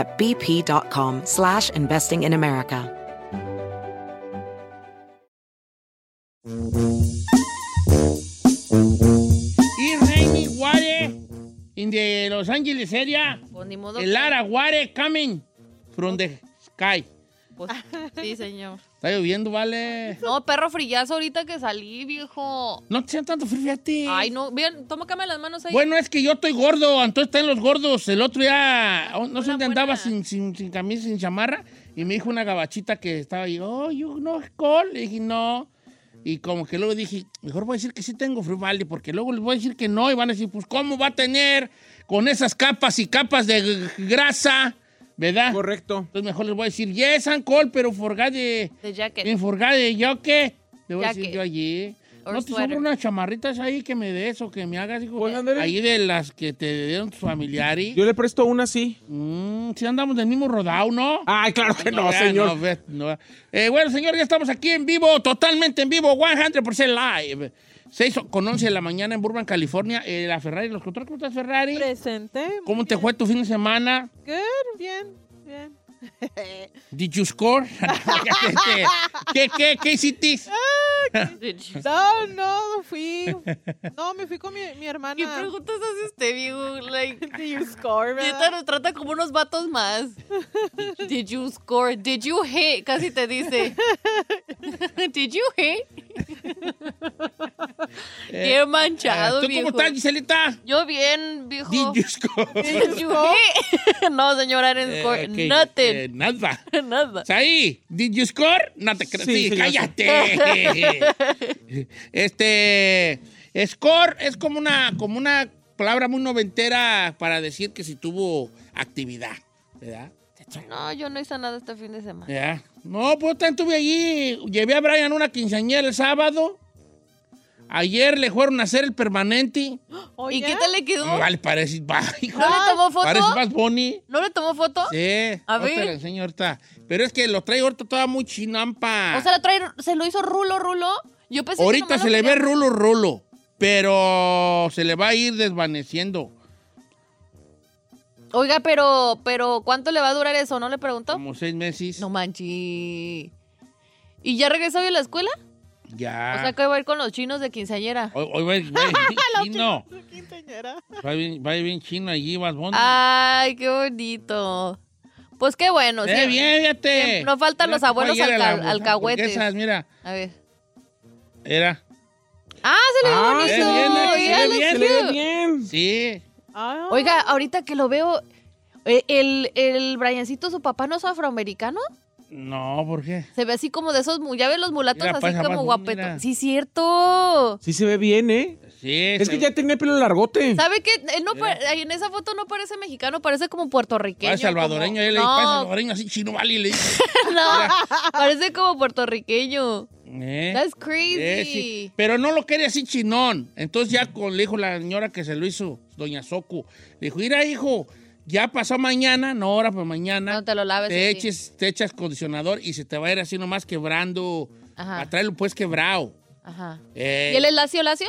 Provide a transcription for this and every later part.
at bp.com slash investing in America. Y Rainy Ware in the Los Angeles area. Pues ni modo El que- Lara Ware coming from the sky. Pues, sí, señor. Está lloviendo, vale. No, perro frillazo ahorita que salí, viejo. No te sean tanto frío, fíjate. Ay, no. Bien, tómame las manos ahí. Bueno, es que yo estoy gordo, entonces están los gordos. El otro día, oh, no sé Una dónde andaba sin, sin, sin camisa, sin chamarra, y me dijo una gabachita que estaba ahí, oh, you no call. Le dije, no. Y como que luego dije, mejor voy a decir que sí tengo frío, vale, porque luego les voy a decir que no, y van a decir, pues, ¿cómo va a tener con esas capas y capas de grasa? ¿Verdad? Correcto. Entonces mejor les voy a decir, yes, call, pero forgot de... De jacket. En forgot de yo qué. Le voy a Jacket. decir yo allí. Or No te sweater. sobran unas chamarritas ahí que me des o que me hagas, hijo. Pues, ándale. ahí de las que te dieron tus familiares. Yo le presto una así. Mm, si andamos del mismo rodado, ¿no? Ay, claro que no, ya, señor. no, ve- no. Eh, bueno, señor, ya estamos aquí en vivo, totalmente en vivo, 100% live. 6 con 11 de la mañana en Burbank, California. Eh, la Ferrari, los controles, ¿cómo estás, Ferrari? Presente. ¿Cómo te fue tu fin de semana? Good, bien, bien. Did you score? ¿Qué, qué, qué hiciste? No, no, fui. No, me fui con mi, mi hermana. ¿Qué preguntas hace usted, viejo? Like, Did you score, neta nos trata como unos vatos más. Did you score? Did you hit? Casi te dice. Did you hit? Qué manchado, Eh, ¿Tú viejo. cómo estás, Giselita? Yo bien, viejo. Did you score? Did you hit? no, señora, I didn't Eh, score. ok, Nothing. eh, nada. Nada. Saí, did you score? No te creas. Sí, cállate. este, score es como una, como una palabra muy noventera para decir que si tuvo actividad, ¿verdad? No, yo no hice nada este fin de semana. ¿Verdad? No, pues también estuve allí. Llevé a Brian una quinceañera el sábado. Ayer le fueron a hacer el permanente. Oye, ¿Y qué tal le quedó? Vale, parece, va, hijo, ¿No le tomó foto? parece más boni. ¿No le tomó foto? Sí, A ver. la enseño ahorita. Pero es que lo trae ahorita toda muy chinampa. O sea, la trae, se lo hizo rulo, rulo. Yo pensé que ahorita se lo le ve rulo, rulo. Pero se le va a ir desvaneciendo. Oiga, pero, pero, ¿cuánto le va a durar eso? ¿No le preguntó? Como seis meses. No manchi. ¿Y ya regresó hoy a la escuela? Ya. O sea, que va a ir con los chinos de quinceañera. Hoy, hoy va a ir chino. quinceañera. Va a ir, va a ir bien chino allí, vas Bunny. Ay, qué bonito. Pues qué bueno. Eh, sí. bien, fíjate. Siempre- no faltan Mira los abuelos la- alca- alcahuetes. esas, mira, A ver. era. Ah, se le ve Ah, bonito. se ve bien, se ve looks bien. Se le ve cute. bien. Sí. Ah, Oiga, ahorita que lo veo, eh, el, el Briancito, su papá no es afroamericano. No, ¿por qué? Se ve así como de esos, ya ves los mulatos Mira, así pues, como guapetos. Sí, cierto. Sí se ve bien, ¿eh? Sí. Es que ya tenía el pelo largote. ¿Sabe qué? Él no pa- en esa foto no parece mexicano, parece como puertorriqueño. Parece salvadoreño. como- Él le dice, parece No, salvadoreño así chino, vale. Y le dice. no, parece como puertorriqueño. eh. That's crazy. Eh, sí. Pero no lo quería así chinón. Entonces ya con, le dijo la señora que se lo hizo, doña Soco, le dijo, mira hijo, ya pasó mañana, no ahora, pues mañana. No te lo laves Te, así. eches, te echas condicionador y se te va a ir así nomás quebrando. Ajá. A traerlo pues quebrado. Ajá. Eh, ¿Y él es lacio, lacio?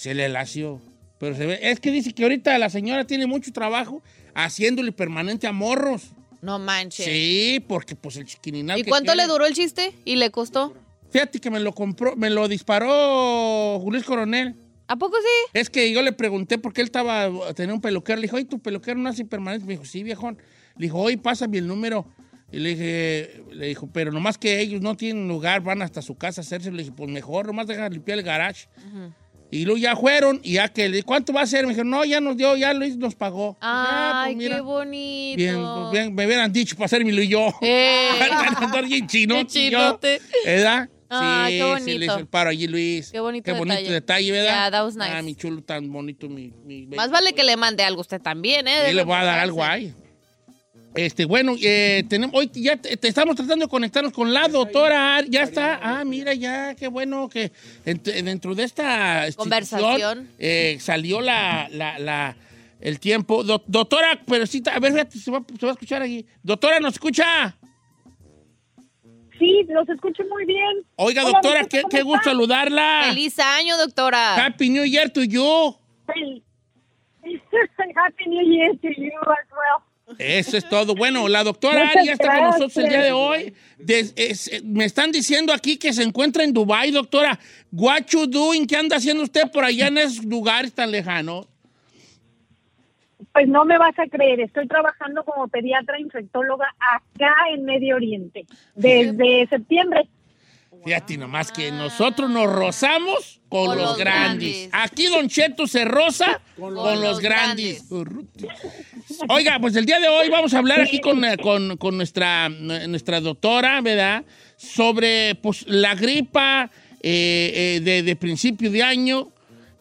Se le lació. Pero se ve, es que dice que ahorita la señora tiene mucho trabajo haciéndole permanente a morros. No manches. Sí, porque pues el chiquininal ¿Y que cuánto tiene- le duró el chiste? ¿Y le costó? Fíjate que me lo compró, me lo disparó Julio Coronel. ¿A poco sí? Es que yo le pregunté porque él estaba, tenía un peluquero. Le dijo, oye, tu peluquero no hace permanente. Me dijo, sí, viejón. Le dijo, oye, pásame el número Y le dije, le dijo, pero nomás que ellos no tienen lugar, van hasta su casa a hacerse. Le dije, pues mejor, nomás deja limpiar el garage. Y luego ya fueron, y ya que le ¿cuánto va a ser? Me dijeron, no, ya nos dio, ya Luis nos pagó. Ah, Ay, pues mira, qué bonito. Bien, pues bien, me hubieran dicho para yo. Eh. Andar bien chino. Qué chinote. ¿Verdad? Ay, qué Sí, bonito. le hizo el paro allí, Luis. Qué bonito Qué bonito detalle. detalle, ¿verdad? Yeah, that was nice. Ah, mi chulo tan bonito, mi... mi Más vale que le mande algo a usted también, ¿eh? Sí, le voy a dar algo ahí. Este, bueno, eh, tenemos, hoy ya te, te estamos tratando de conectarnos con la doctora. Ya está. Ah, mira, ya, qué bueno que ent- dentro de esta Conversación. eh, salió la, la, la- el tiempo. Do- doctora, pero sí, a ver, fíjate, se va, se va a escuchar aquí. Doctora, ¿nos escucha? Sí, los escucho muy bien. Oiga, Hola, doctora, doctor, qué, ¿cómo qué gusto saludarla. ¡Feliz año, doctora! Happy New Year to you. Happy New Year to you as well. Eso es todo. Bueno, la doctora Muchas Ari ya está con nosotros el día de hoy. Des- es- eh, me están diciendo aquí que se encuentra en Dubai, doctora. What you doing? ¿Qué anda haciendo usted por allá en esos lugares tan lejanos? Pues no me vas a creer, estoy trabajando como pediatra infectóloga acá en Medio Oriente desde septiembre. Fíjate nomás que nosotros nos rozamos con, Con los, los grandes. grandes. Aquí Don Cheto se roza con, los, los grandes. Oiga, pues el día de hoy vamos a hablar aquí con, eh, con- con nuestra, nuestra doctora, ¿verdad? Sobre pues, la gripa eh, eh, de, de principio de año,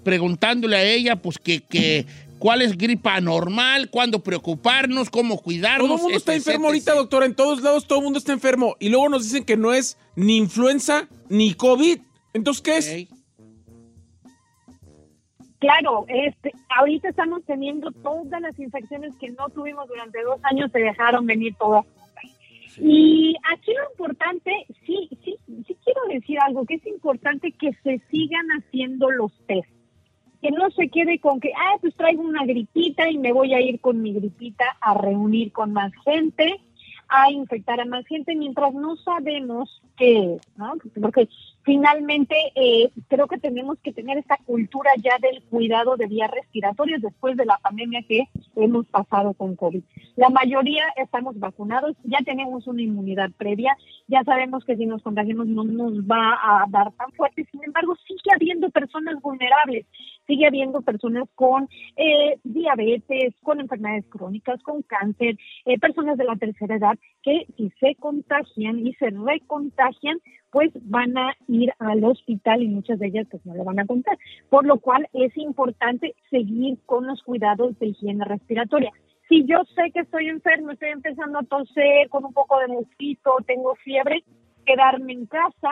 preguntándole a ella, pues, que, que cuál es gripa normal, cuándo preocuparnos, cómo cuidarnos. Todo el mundo está etc, enfermo ahorita, doctora. En todos lados todo el mundo está enfermo. Y luego nos dicen que no es ni influenza ni COVID. Entonces, ¿qué es? Claro, este, ahorita estamos teniendo todas las infecciones que no tuvimos durante dos años, se dejaron venir todas. Y aquí lo importante, sí, sí, sí quiero decir algo, que es importante que se sigan haciendo los test. Que no se quede con que, ah, pues traigo una gripita y me voy a ir con mi gripita a reunir con más gente, a infectar a más gente, mientras no sabemos qué es, ¿no? Porque finalmente eh, creo que tenemos que tener esta cultura ya del cuidado de vías respiratorias después de la pandemia que hemos pasado con COVID. La mayoría estamos vacunados, ya tenemos una inmunidad previa, ya sabemos que si nos contagiamos no nos va a dar tan fuerte, sin embargo sigue habiendo personas vulnerables, sigue habiendo personas con eh, diabetes, con enfermedades crónicas, con cáncer, eh, personas de la tercera edad que si se contagian y se recontagian, pues van a ir al hospital y muchas de ellas pues no lo van a contar. Por lo cual es importante seguir con los cuidados de higiene respiratoria. Si yo sé que estoy enfermo, estoy empezando a toser con un poco de mosquito, tengo fiebre, quedarme en casa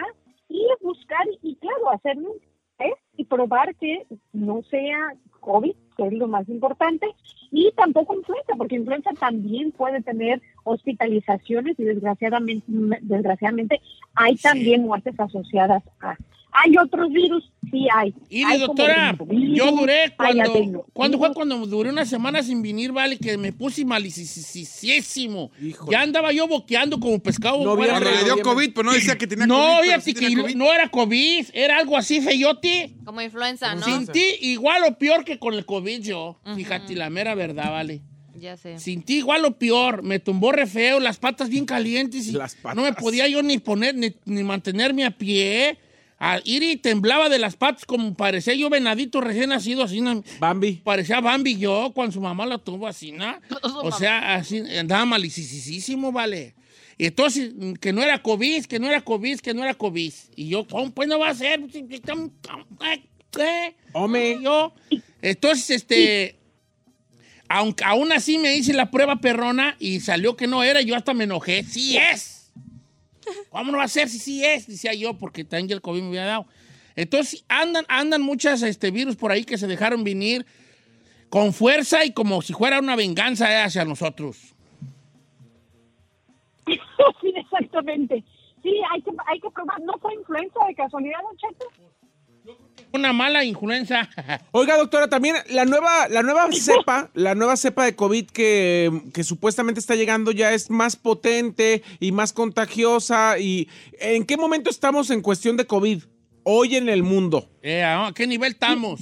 y buscar y claro, hacerme un test y probar que no sea COVID, que es lo más importante, y tampoco influenza, porque influenza también puede tener hospitalizaciones y desgraciadamente, desgraciadamente hay también muertes asociadas a. Hay otros virus, sí hay. Y Hay doctora, yo duré cuando. ¿cuándo fue cuando duré una semana sin venir, vale? Que me puse malicisísimo. Ya andaba yo boqueando como pescado. No, Cuando le dio. COVID, pues no decía que tenía No, COVID. pero fíjate sí que COVID. no era COVID, era algo así, feyote. Como influenza, ¿no? Sentí igual o peor que con el COVID yo. Fíjate, la mera verdad, vale. Ya sé. Sentí igual o peor. Me tumbó re feo, las patas bien calientes y Las patas. no me podía yo ni poner, ni, ni mantenerme a pie. A ir y temblaba de las patas como parecía yo venadito recién nacido, así, ¿no? Bambi. Parecía Bambi yo cuando su mamá la tuvo así, ¿no? O sea, así, andaba malicisísimo, vale. Y entonces, que no era COVID, que no era COVID, que no era COVID. Y yo, ¿cómo pues no va a ser? ¿Qué? Hombre. Y yo, entonces, este, aunque aún así me hice la prueba perrona y salió que no era, yo hasta me enojé. ¡Sí es! ¿Cómo no va a ser si sí es? Decía yo, porque también el COVID me había dado. Entonces, andan, andan muchas este, virus por ahí que se dejaron venir con fuerza y como si fuera una venganza eh, hacia nosotros. sí, exactamente. Sí, hay que, hay que probar. ¿No fue influenza de casualidad, Don Cheto? Una mala influenza. Oiga, doctora, también la nueva, la nueva cepa, la nueva cepa de COVID que, que supuestamente está llegando ya es más potente y más contagiosa. ¿Y en qué momento estamos en cuestión de COVID hoy en el mundo? Eh, ¿A qué nivel estamos?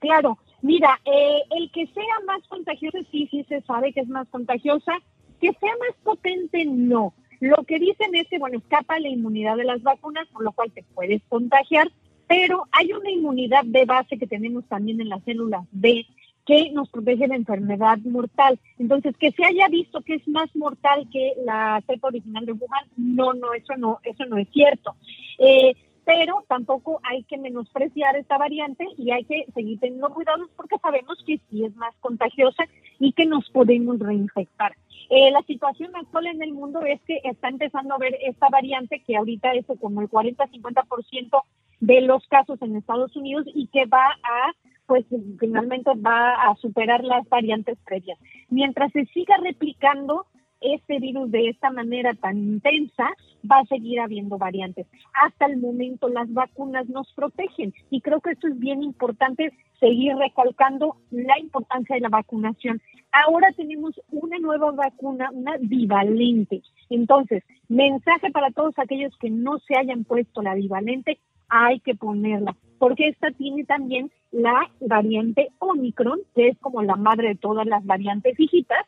Claro, mira, eh, el que sea más contagiosa, sí, sí se sabe que es más contagiosa. Que sea más potente, no. Lo que dicen es que, bueno, escapa la inmunidad de las vacunas, por lo cual te puedes contagiar, pero hay una inmunidad de base que tenemos también en las células B que nos protege de enfermedad mortal. Entonces, que se haya visto que es más mortal que la cepa original de Wuhan, no, no, eso no, eso no es cierto. Eh, pero tampoco hay que menospreciar esta variante y hay que seguir teniendo cuidados porque sabemos que sí es más contagiosa y que nos podemos reinfectar. Eh, la situación actual en el mundo es que está empezando a ver esta variante que ahorita es como el 40-50% de los casos en Estados Unidos y que va a pues finalmente va a superar las variantes previas. Mientras se siga replicando este virus de esta manera tan intensa, va a seguir habiendo variantes. Hasta el momento las vacunas nos protegen y creo que esto es bien importante seguir recalcando la importancia de la vacunación. Ahora tenemos una nueva vacuna, una bivalente. Entonces, mensaje para todos aquellos que no se hayan puesto la bivalente, hay que ponerla, porque esta tiene también la variante Omicron, que es como la madre de todas las variantes hijitas,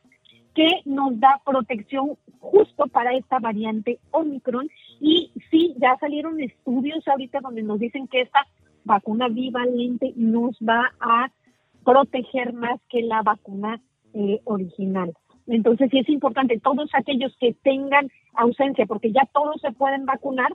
que nos da protección justo para esta variante Omicron. Y sí, ya salieron estudios ahorita donde nos dicen que esta vacuna bivalente nos va a proteger más que la vacuna eh, original. Entonces sí es importante, todos aquellos que tengan ausencia, porque ya todos se pueden vacunar,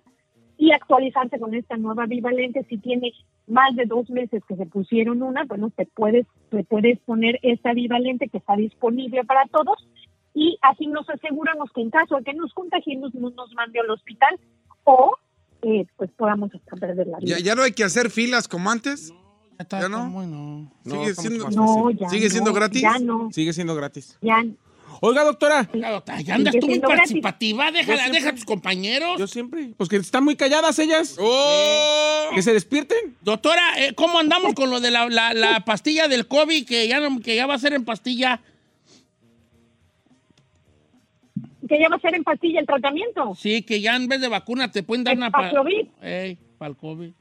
y actualizarse con esta nueva bivalente. Si tiene más de dos meses que se pusieron una, bueno, te puedes, te puedes poner esta bivalente que está disponible para todos y así nos aseguramos que en caso de que nos contagiemos no nos mande al hospital o eh, pues podamos hasta perder la vida. ¿Ya, ¿Ya no hay que hacer filas como antes? Está ¿Ya no? como, no. Sigue siendo- No, ya ¿Sigue siendo no, gratis? Ya no, Sigue siendo gratis. ya Oiga, doctora, Oiga, doctora, ya andas tú muy gratis. participativa. Déjala, deja a tus compañeros. yo siempre. Pues que están muy calladas ellas. ¡Oh! Que se despierten. Doctora, eh, ¿cómo andamos con lo de la, la- la pastilla del COVID que ya, no- que ya va a ser en pastilla? que ya va a ser en pastilla el tratamiento. Sí, que ya en vez de vacuna te pueden dar El una... pa- Paxlovid. Ey, para el COVID.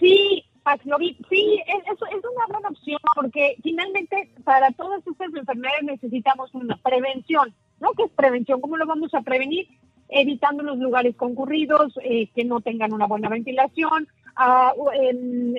Sí, Paxlovid, sí, es, es, una buena opción porque finalmente para todas estas enfermedades necesitamos una prevención. ¿No? ¿Qué es prevención? ¿Cómo lo vamos a prevenir? Evitando los lugares concurridos, eh, que no tengan una buena ventilación, ah, o, em,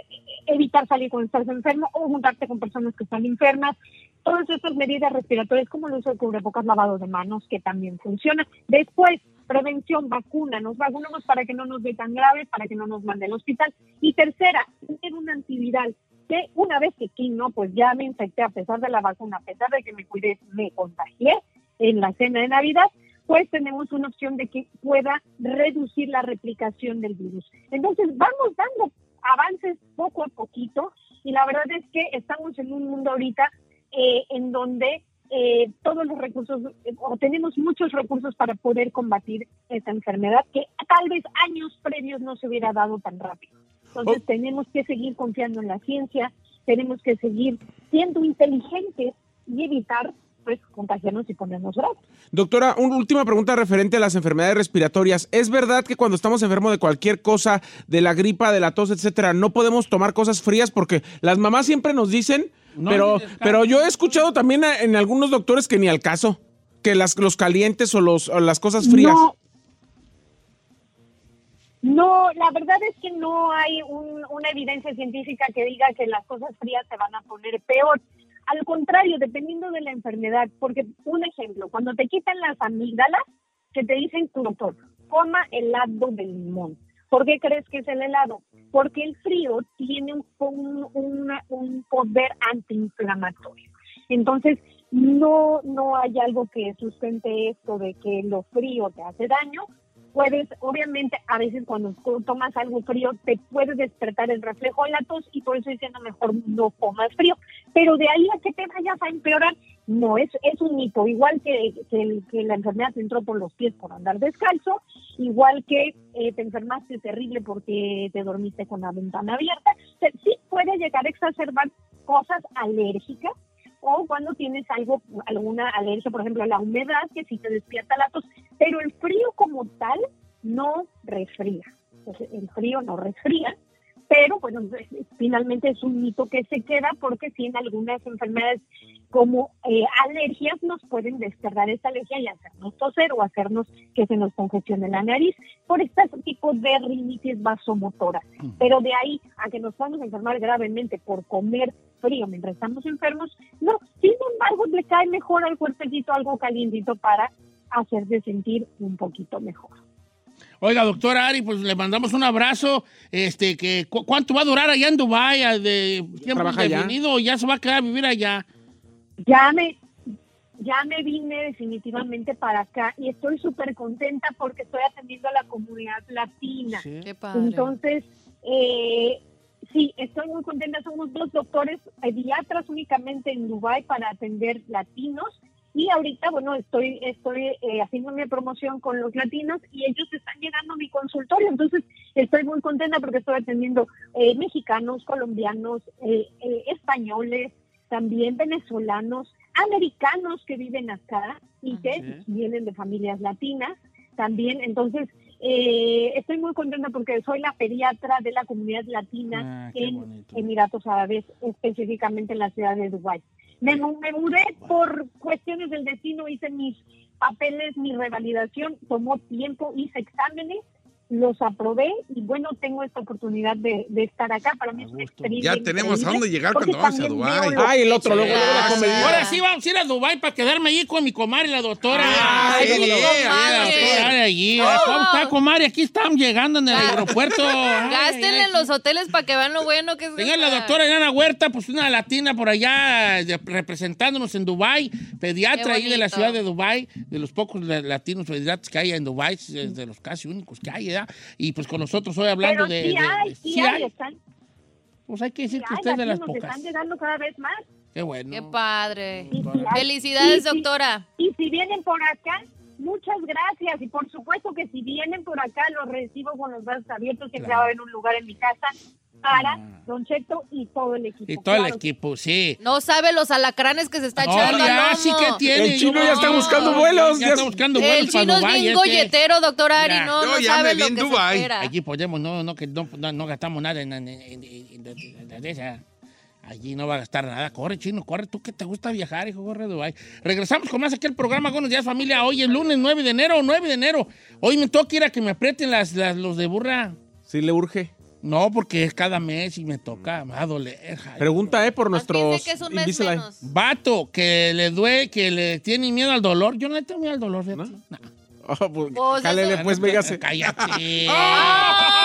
evitar salir cuando estás enfermo o juntarte con personas que están enfermas. Todas estas medidas respiratorias, como el uso de cubrebocas, lavado de manos, que también funciona. Después, prevención, vacuna. Nos vacunamos para que no nos dé tan grave, para que no nos mande al hospital. Y tercera, tener un antiviral. Que una vez que aquí no, pues ya me infecté a pesar de la vacuna, a pesar de que me cuidé, me contagié en la cena de Navidad, pues tenemos una opción de que pueda reducir la replicación del virus. Entonces, vamos dando avances poco a poquito y la verdad es que estamos en un mundo ahorita eh, en donde eh, todos los recursos, eh, o tenemos muchos recursos para poder combatir esta enfermedad que tal vez años previos no se hubiera dado tan rápido. Entonces Oh. tenemos que seguir confiando en la ciencia, tenemos que seguir siendo inteligentes y evitar pues contagiarnos y ponernos graves. Doctora, una última pregunta referente a las enfermedades respiratorias. ¿Es verdad que cuando estamos enfermos de cualquier cosa, de la gripa, de la tos, etcétera, no podemos tomar cosas frías? Porque las mamás siempre nos dicen, No, pero, pero yo he escuchado también a- en algunos doctores que ni al caso, que las, los calientes o, los, o las cosas frías. No, no, la verdad es que no hay un- una evidencia científica que diga que las cosas frías se van a poner peor. Al contrario, dependiendo de la enfermedad, porque un ejemplo, cuando te quitan las amígdalas, que te dicen tu doctor, coma helado de limón. ¿Por qué crees que es el helado? Porque el frío tiene un, un, poder antiinflamatorio. Entonces, no, no hay algo que sustente esto de que lo frío te hace daño. Puedes, obviamente, a veces cuando tomas algo frío, te puede despertar el reflejo de la tos y por eso diciendo mejor no comas frío. Pero de ahí a que te vayas a empeorar, no, es, es un mito. Igual que, que la enfermedad te entró por los pies por andar descalzo, igual que eh, te enfermaste terrible porque te dormiste con la ventana abierta. O sea, sí puede llegar a exacerbar cosas alérgicas o cuando tienes algo, alguna alergia, por ejemplo, a la humedad, que sí te despierta la tos, pero el frío como tal no resfría. Entonces, el frío no resfría, pero bueno, finalmente es un mito que se queda porque sí en algunas enfermedades como eh, alergias nos pueden desterrar esta alergia y hacernos toser o hacernos que se nos congestione la nariz por este tipo de rinitis vasomotora. Pero de ahí a que nos podamos enfermar gravemente por comer frío mientras estamos enfermos, no. Sin embargo, le cae mejor al cuerpecito algo calientito para hacerse sentir un poquito mejor. Oiga, doctora Ari, pues le mandamos un abrazo. Este, que cu- ¿Cuánto va a durar allá en Dubái? ¿A ¿De tiempo indefinido o ya se va a quedar a vivir allá? Ya me, ya me vine definitivamente para acá y estoy súper contenta porque estoy atendiendo a la comunidad latina. Qué padre. Entonces, eh, sí, estoy muy contenta. Somos dos doctores pediatras únicamente en Dubái para atender latinos. Y ahorita, bueno, estoy estoy eh, haciendo mi promoción con los latinos y ellos están llegando a mi consultorio. Entonces, estoy muy contenta porque estoy atendiendo eh, mexicanos, colombianos, eh, eh, españoles, también venezolanos, americanos que viven acá y que vienen de familias latinas también. Entonces, eh, estoy muy contenta porque soy la pediatra de la comunidad latina Ah, en bonito. Emiratos Árabes, específicamente en la ciudad de Dubái. Me, me mudé por cuestiones del destino, hice mis papeles, mi revalidación, tomó tiempo, hice exámenes, los aprobé y bueno, tengo esta oportunidad de, de estar acá. Para mí es una experiencia Ya tenemos a dónde llegar cuando vamos a Dubái. Ay, el otro, luego, luego la Ah, comedia. Ahora sí vamos a ir a Dubái para quedarme allí con mi comadre, la doctora. Ay, sí, la doctora, comadre. la doctora allí. No. ¿Cómo está, comadre? Aquí están llegando en el Ah. aeropuerto. Ay, Gástenle ay, en los hoteles para que vean lo bueno que es. Señor, la doctora Elena Huerta, pues una latina por allá representándonos en Dubái, pediatra ahí de la ciudad de Dubái, de los pocos la- latinos pediatras que hay en Dubái, es de los casi únicos que hay, ¿verdad? Y pues con nosotros hoy hablando Pero de, sí de- hay, de- sí sí hay, están, Pues hay que decir sí que hay usted es de las latinos, pocas. están llegando cada vez más. Qué bueno. Qué padre. Y sí. Felicidades, doctora. Y si vienen por acá, muchas gracias. Y por supuesto que si vienen por acá, los recibo con los brazos abiertos, que Claro. va a haber un lugar en mi casa para Ah. Don Cheto y todo el equipo. Y todo el Claro equipo, sí. No sabe los alacranes que se está No, echando ya, sí que tiene. El chino ya está no, buscando vuelos, Ya ya- está buscando vuelos El para chino es bien este. golletero, doctor Ari. Ya. No, ya sabe me lo vi en que Dubái. se espera. Podemos, no, no, que no, no, no gastamos nada en, en- en- en- en- en- en esa. Allí no va a gastar nada. Corre, chino, corre. Tú que te gusta viajar, hijo, corre a Dubái. Regresamos con más aquí al programa Buenos Días, familia. Hoy es lunes 9 de enero, 9 de enero. Hoy me toca ir a que me aprieten las, las- los de burra. Sí le urge. No, porque es cada mes y me toca. Me va a doler. jale. Pregunta, ¿eh? Por nuestros dice que es un mes Invisalign. menos. Vato, que le duele, que le tiene miedo al dolor. Yo no le tengo miedo al dolor, fíjate. No. Oh, pues, Pues jálele, eso- pues, véngase. Cállate.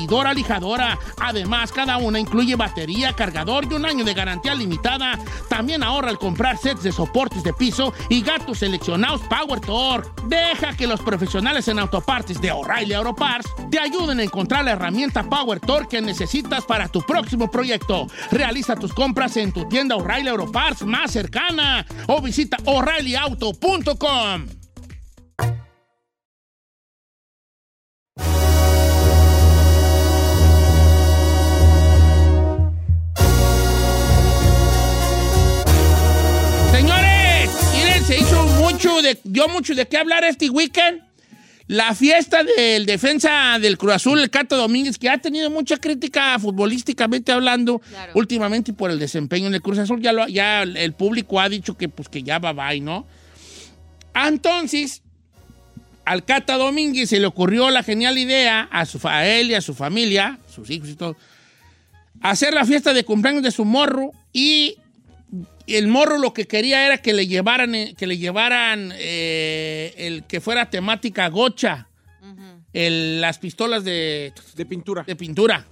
pulidora lijadora. Además, cada una incluye batería, cargador y un año de garantía limitada. También ahorra al comprar sets de soportes de piso y gatos seleccionados Power Torque. Deja que los profesionales en autopartes de O'Reilly Auto Parts te ayuden a encontrar la herramienta Power Torque que necesitas para tu próximo proyecto. Realiza tus compras en tu tienda O'Reilly Auto Parts más cercana o visita o'ReillyAuto.com. mucho de, dio mucho de qué hablar este weekend. La fiesta del defensa del Cruz Azul, el Cato Domínguez, que ha tenido mucha crítica futbolísticamente hablando Claro. últimamente por el desempeño en el Cruz Azul, ya, lo- ya el público ha dicho que, pues, que ya va, bye, ¿no? Entonces, al Cata Domínguez se le ocurrió la genial idea a, su, a él y a su familia, sus hijos y todo, hacer la fiesta de cumpleaños de su morro y el morro lo que quería era que le llevaran, eh, que le llevaran eh, el que fuera temática gocha, el- las pistolas de, De pintura. de pintura.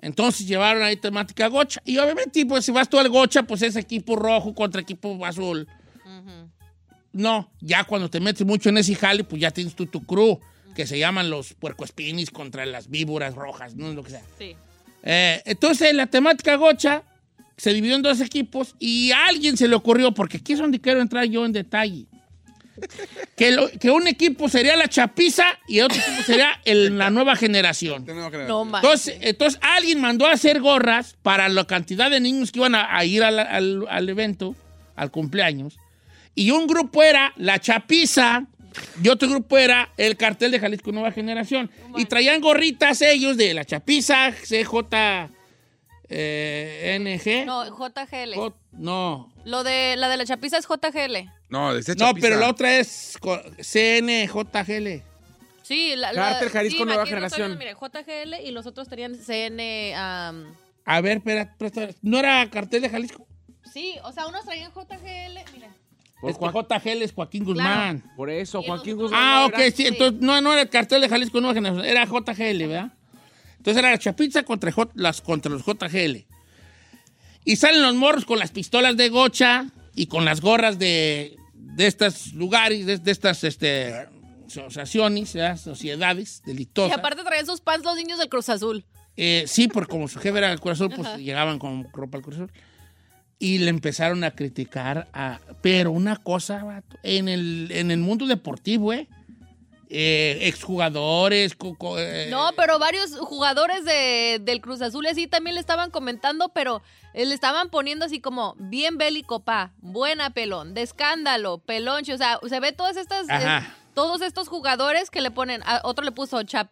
Entonces llevaron ahí temática gocha. Y obviamente, pues si vas tú al gocha, pues es equipo rojo contra equipo azul. No, ya cuando te metes mucho en ese jale, pues ya tienes tú tu crew, que se llaman los puercoespinis contra las víboras rojas, no es lo que sea. Sí. Eh, entonces la temática gocha se dividió en dos equipos y a alguien se le ocurrió, porque aquí es donde quiero entrar yo en detalle, que, lo- que un equipo sería la chapiza y el otro equipo sería el- la nueva generación. No. Entonces, entonces alguien mandó a hacer gorras para la cantidad de niños que iban a, a ir al, al- al evento, al cumpleaños. Y un grupo era la Chapiza y otro grupo era el cartel de Jalisco Nueva Generación. Y traían gorritas ellos de la Chapiza, CJ, eh, NG. No, JGL. J- no, Lo de la de la chapiza es JGL. No, de no, pero la otra es CNJGL. Sí, la, la- Cártel Jalisco sí, Nueva Generación. mire, JGL y los otros tenían CN. A ver, espera, presta- ¿no era cartel de Jalisco? sí, o sea, unos traían JGL. Mira. Por es que JGL es Joaquín Guzmán. Por eso, Joaquín Guzmán. Ah, ok, era- sí, entonces no, no era el cartel de Jalisco Nueva Generación, era JGL, ¿verdad? Entonces era la Chapiza contra, J- las, contra los JGL. Y salen los morros con las pistolas de gocha y con las gorras de, de estos lugares, de, de estas este, asociaciones, sociedades Y delictuosas. aparte traían sus pants los niños del Cruz Azul. Eh, sí, porque como su jefe era el Cruz Azul, pues llegaban con ropa al Cruz Azul. Y le empezaron a criticar a... Pero una cosa, vato, en el, en el mundo deportivo, ¿eh? Eh, exjugadores, eh, No, pero varios jugadores de, del Cruz Azul así también le estaban comentando, pero eh, le estaban poniendo así como bien bélico, pa, buena pelón, de escándalo, pelonche, o sea, se ve todas estas, Ajá. eh, todos estos jugadores que le ponen, a otro le puso cha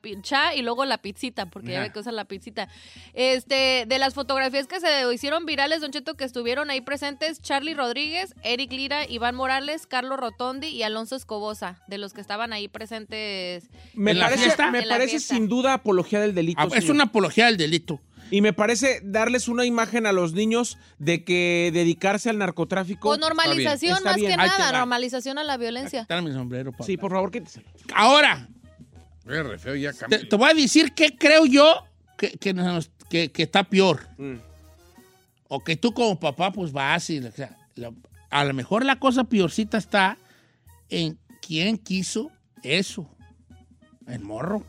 y luego la pizzita, porque ya ve que usan la pizzita. Este, de las fotografías que se hicieron virales, Don Cheto, que estuvieron ahí presentes, Charlie Rodríguez, Eric Lira, Iván Morales, Carlos Rotondi y Alonso Escobosa, de los que estaban ahí presentes. Me ¿En la parece, me parece sin duda apología del delito. ah, es señor. una apología del delito. Y me parece darles una imagen a los niños de que dedicarse al narcotráfico. Con normalización Está más bien. que Ahí te nada, normalización a la violencia. Dame mi sombrero, papá. Sí, por favor, quíteselo. Ahora, re feo, ya te, te voy a decir qué creo yo que, que, nos- que- que está peor. Mm. O que tú como papá, pues vas y... o sea, la- a lo mejor la cosa peorcita está en quién quiso eso. El morro.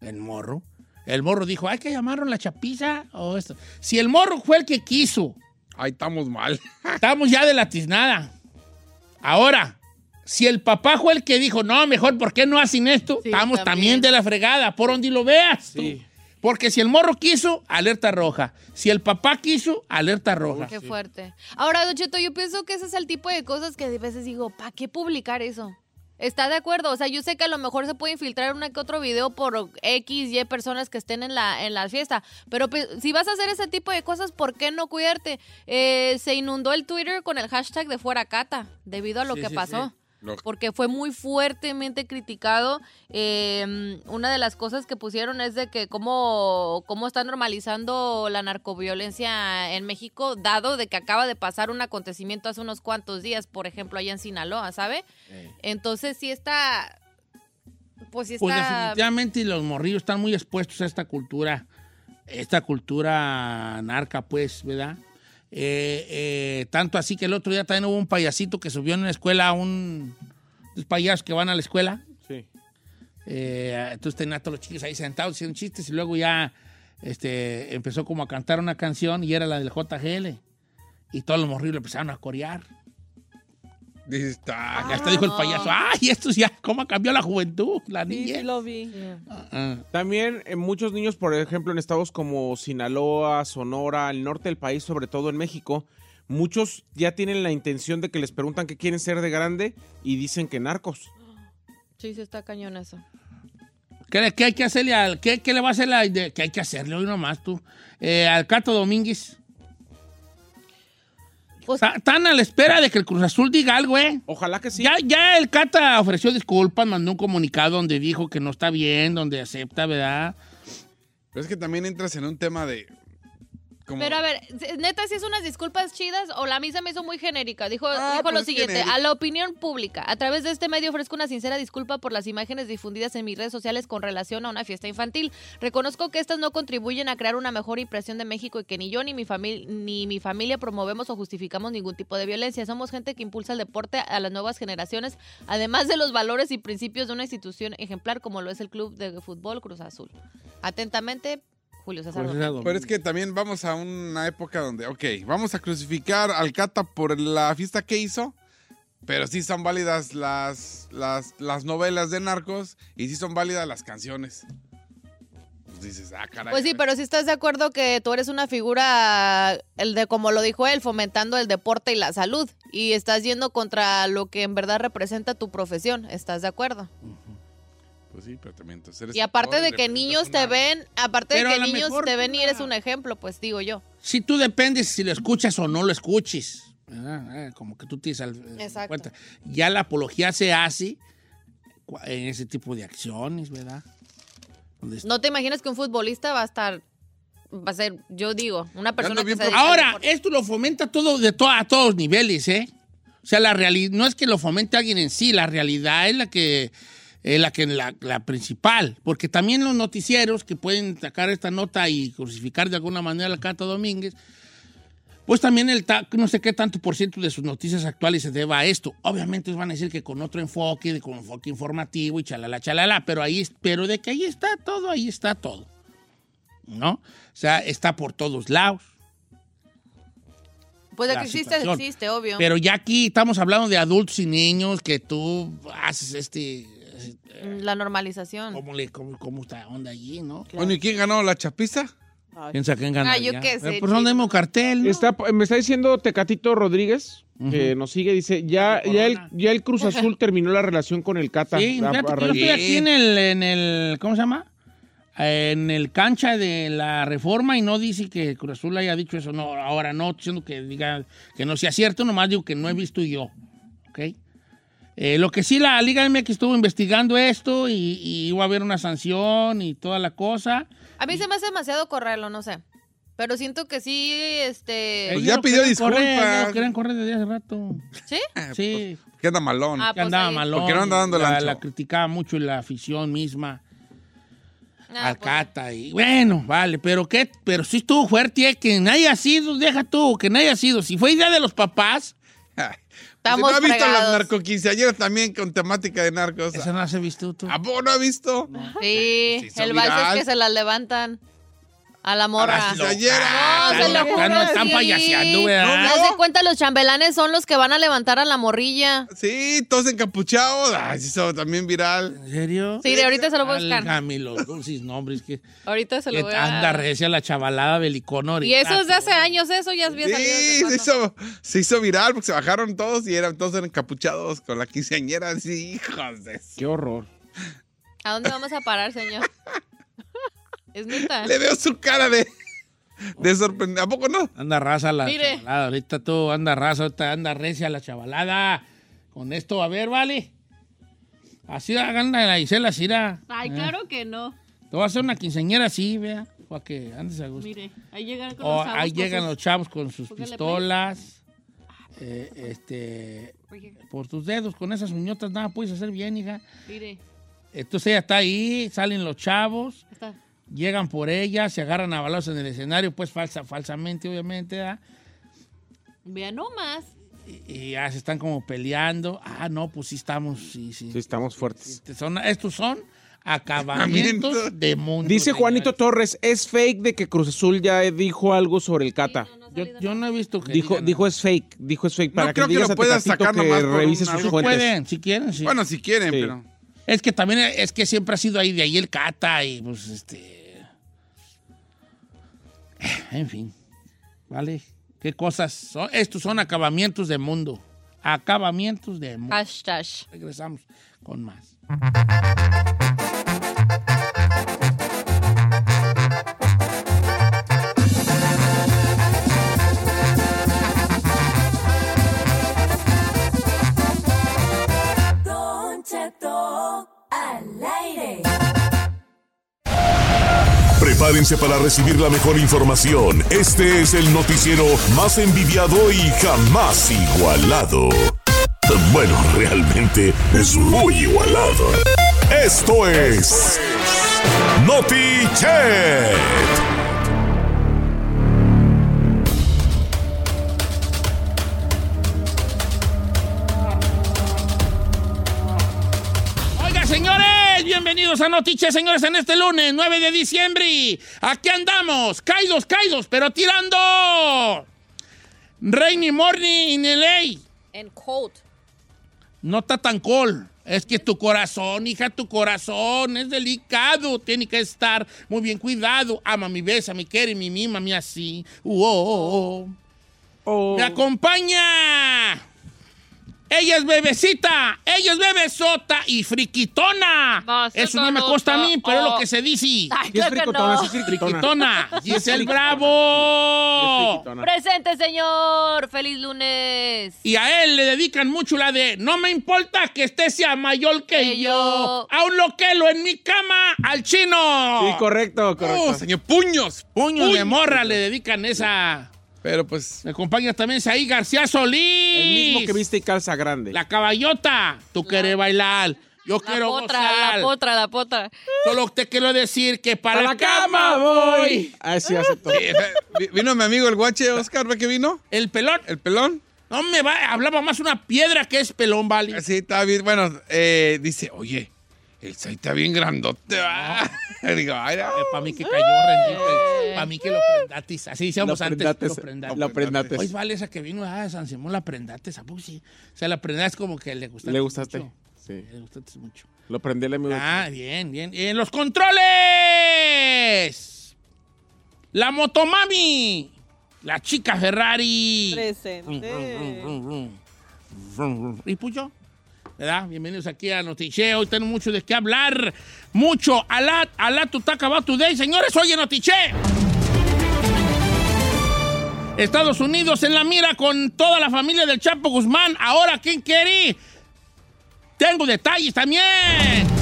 El morro. El morro dijo, hay que llamarlo la chapiza o esto. Si el morro fue el que quiso, Ahí estamos mal. estamos ya de la tiznada. Ahora, si el papá fue el que dijo, no, mejor, ¿por qué no hacen esto? Sí, estamos también. también. de la fregada, por donde lo veas. tú. Porque si el morro quiso, alerta roja. Si el papá quiso, alerta roja. Qué fuerte. Ahora, Don Cheto, yo pienso que ese es el tipo de cosas que de veces digo, ¿para qué publicar eso? ¿Está de acuerdo? O sea, yo sé que a lo mejor se puede infiltrar una que otro video por X, Y personas que estén en la, en la fiesta. Pero pues, si vas a hacer ese tipo de cosas, ¿por qué no cuidarte? Eh, se inundó el Twitter con el hashtag de fuera cata, debido a lo Sí, que sí, pasó. sí. Porque fue muy fuertemente criticado. Eh, una de las cosas que pusieron es de que cómo, cómo está normalizando la narcoviolencia en México, dado de que acaba de pasar un acontecimiento hace unos cuantos días, por ejemplo, allá en Sinaloa, ¿sabe? Entonces sí está... Pues sí Pues está... definitivamente los morrillos están muy expuestos a esta cultura, esta cultura narca, pues, ¿verdad? Eh, eh, tanto así que el otro día también hubo un payasito que subió en la escuela a un... Los payasos que van a la escuela. Sí. Eh, entonces tenía a todos los chicos ahí sentados haciendo chistes y luego ya este, empezó como a cantar una canción y era la del JGL. Y todos los morrillos empezaron a corear. Dice, está. Y hasta dijo el payaso, ¡ay, esto ya, cómo cambió la juventud, la Sí, niña! sí lo vi. Ah, También eh, muchos niños, por ejemplo, en estados como Sinaloa, Sonora, el norte del país, sobre todo en México, muchos ya tienen la intención de que les preguntan qué quieren ser de grande y dicen que narcos. Sí, sí está cañón eso. ¿Qué, qué hay que hacerle al... ¿Qué, qué le va a hacer la... ¿Qué hay que hacerle hoy nomás tú? Eh, al Cato Domínguez. Pues- Están a la espera de que el Cruz Azul diga algo, ¿eh? Ojalá que sí. Ya, ya el Cata ofreció disculpas, mandó un comunicado donde dijo que no está bien, donde acepta, ¿verdad? Pero es que también entras en un tema de. Como, Pero a ver, neta, si es unas disculpas chidas o la misa me hizo muy genérica. Dijo, Ah, dijo pues lo siguiente, a la opinión pública, a través de este medio ofrezco una sincera disculpa por las imágenes difundidas en mis redes sociales con relación a una fiesta infantil. Reconozco que estas no contribuyen a crear una mejor impresión de México y que ni yo ni mi, ni mi familia promovemos o justificamos ningún tipo de violencia. Somos gente que impulsa el deporte a las nuevas generaciones, además de los valores y principios de una institución ejemplar como lo es el Club de Fútbol Cruz Azul. Atentamente, Julio César. Domínguez. Pero es que también vamos a una época donde, ok, vamos a crucificar al Cata por la fiesta que hizo, pero sí son válidas las, las, las novelas de narcos y sí son válidas las canciones. Pues dices, ah, caray. Pues sí, pero si estás de acuerdo que tú eres una figura, el de como lo dijo él, fomentando el deporte y la salud, y estás yendo contra lo que en verdad representa tu profesión, ¿estás de acuerdo? Pues sí, pero también entonces eres Y aparte actor de que niños te ven, aparte de Pero que niños mejor te ven y eres un ejemplo, pues digo yo. Si tú dependes si lo escuchas o no lo escuches. Eh, como que tú tienes al, en Exacto. cuenta. Ya la apología se hace en ese tipo de acciones, ¿verdad? No te imaginas que un futbolista va a estar, va a ser, yo digo, una persona que se Ahora, esto lo fomenta todo de to- a todos niveles, ¿eh? O sea, la realidad no es que lo fomente alguien en sí, la realidad es la que es la que la, la principal, porque también los noticieros que pueden sacar esta nota y crucificar de alguna manera a Cata Domínguez, pues también el no sé qué tanto por ciento de sus noticias actuales se deba a esto. Obviamente van a decir que con otro enfoque, con enfoque informativo y chalala, chalala, pero ahí, pero de que ahí está todo, ahí está todo. ¿No? O sea, está por todos lados. Pues de la que existe, situación. existe, obvio. Pero ya aquí estamos hablando de adultos y niños que tú haces este. La normalización. ¿Cómo, le, cómo, cómo está onda allí, no? Bueno, ¿y quién ganó la chapiza? Piensa que gana. Ah, yo qué sé, Pues cartel, ¿no? Está, me está diciendo Tecatito Rodríguez, que nos sigue, dice, ya, ya, el, ya el Cruz Azul terminó la relación con el Cata. Sí, A- fíjate a que yo estoy aquí en el, en el. ¿Cómo se llama? En el cancha de la reforma y no dice que Cruz Azul haya dicho eso. No, ahora no, diciendo que diga que no sea cierto, nomás digo que no he visto yo. ¿Ok? Eh, lo que sí, la Liga MX estuvo investigando esto y, y iba a haber una sanción y toda la cosa. A mí se me hace demasiado correrlo, no sé. Pero siento que sí, este... Pues ya pidió correr, disculpas. ellos lo querían correr desde hace rato. ¿Sí? Sí, Que anda malón. Ah, que pues andaba ahí. malón. Porque no anda dando la, la criticaba mucho la afición misma. Ah, al pues, Cata y bueno, vale, pero qué, pero sí estuvo fuerte, eh, que nadie haya sido, deja tú, que nadie haya sido. Si fue idea de los papás, Estamos si no ha visto fregados. las narcoquinceañeras también con temática de narcos. esa no la has visto tú. ¿A poco no ha visto? Sí, el vals es que se las levantan a la morra. las quinceañeras. No, se Están lo juro, no están sí. payaseando, ¿verdad? Haz de cuenta, los chambelanes son los que van a levantar a la morrilla. Sí, todos encapuchados. Ay, se hizo también viral. ¿En serio? Sí, de ahorita se lo voy a buscar. Los dulces nombres que, Ahorita se que lo voy a... anda recia la chavalada belicona ahorita. Y eso es de hace años, eso ya había Sí, salido. se hizo, se hizo viral porque se bajaron todos y eran todos eran encapuchados con la quinceañera. Así, hijos de... Qué horror. ¿A dónde vamos a parar, señor? es neta. Le veo su cara de, de sorprendido. ¿A poco no? Anda raza la Mire. chavalada, ahorita tú anda raza, ahorita anda recia la chavalada. Con esto, a ver, vale. Así hagan la Isela Cira. Ay, Eh. claro que no. Te voy a hacer una quinceañera así, vea, para que andes a gusto. Mire, ahí llegan con O los chavos ahí con llegan sus- los chavos con sus pistolas. eh, este, por tus dedos, con esas uñotas nada puedes hacer bien, hija. Mire, Entonces ella está ahí, salen los chavos, está. Llegan por ella, se agarran a balazos en el escenario, pues falsa, falsamente, obviamente, ¿verdad? Vean nomás. Y, y ya se están como peleando. Ah, no, pues sí estamos, sí, sí. Sí, estamos fuertes. Son- estos son acabamientos de mundo. Dice Juanito. Torres, es fake de que Cruz Azul ya dijo algo sobre el Cata. Yo, yo no he visto que Dijo, digan dijo es fake, dijo es fake. No Para que creo que lo Tecatito sacar nomás que por revise sus Sí fuentes. pueden, si quieren, sí. Bueno, si quieren, Sí. pero... Es que también es que siempre ha sido ahí de ahí el cata y pues este. En fin. ¿Vale? ¿Qué cosas? son? Estos son acabamientos de mundo. acabamientos de moda. Hashtag. Regresamos con más. Prepárense para recibir la mejor información. Este es el noticiero más envidiado y jamás igualado. Bueno, realmente es muy igualado. Esto es Notichet. Bienvenidos a Notiche, señores, en este lunes, 9 de diciembre. Aquí andamos, caídos, caídos, pero tirando. Rainy morning in LA. En cold. No está tan cold. Es que tu corazón, hija, tu corazón es delicado. Tiene que estar muy bien cuidado. Ama mi besa, mi quiere, mi mima, mi así. Uh, oh, oh. Oh. Me acompaña. Ella es bebecita, ella es bebesota y friquitona. No, eso no, no me consta a mí, pero es lo que se dice. Ay, es sí es. Friquitona. Giselle Es Bravo. Presente, señor. Feliz lunes. Y a él le dedican mucho la de no me importa que esté sea mayor que, Que yo. yo. Aún lo que lo en mi cama al chino. Sí, correcto, correcto. Oh, señor, puños. Puño de morra le dedican esa. Pero pues, Me acompaña también Saí García Solís. El mismo que viste y calza grande. La caballota. Tú quieres bailar. Yo La quiero potra, gozar. la potra, la potra. Solo te quiero decir que para, ¡A la cama voy. Así hace todo. eh, vi- vino mi amigo el guache Oscar, ¿ve que vino? El pelón. El pelón. No me va, hablaba más una piedra que es pelón, vale. Sí, está bien. Bueno, eh, dice, oye, el Sai está bien grandote. ¿va?" Digo, ay, era- para mí que cayó rendido. Para mí que lo prendatis. Así decíamos Lo antes. prendates, Lo prendatis. lo prendates. Hoy vale esa que vino ah, de San Simón, la prendates. ¿A poco sí? O sea, la prendates como que le gustaste ¿Le gustaste? mucho. Sí. Le gustaste mucho. Lo prendí el amigo. Ah, bien, bien. Y en los controles. La motomami. La chica Ferrari. Presente. Y Pucho, Bienvenidos aquí a Notiche. Hoy tenemos mucho de qué hablar. Mucho. Alá, alá, tu va today. Señores, oye, Notiche. Estados Unidos en la mira con toda la familia del Chapo Guzmán. Ahora, ¿quién quiere? Tengo detalles también.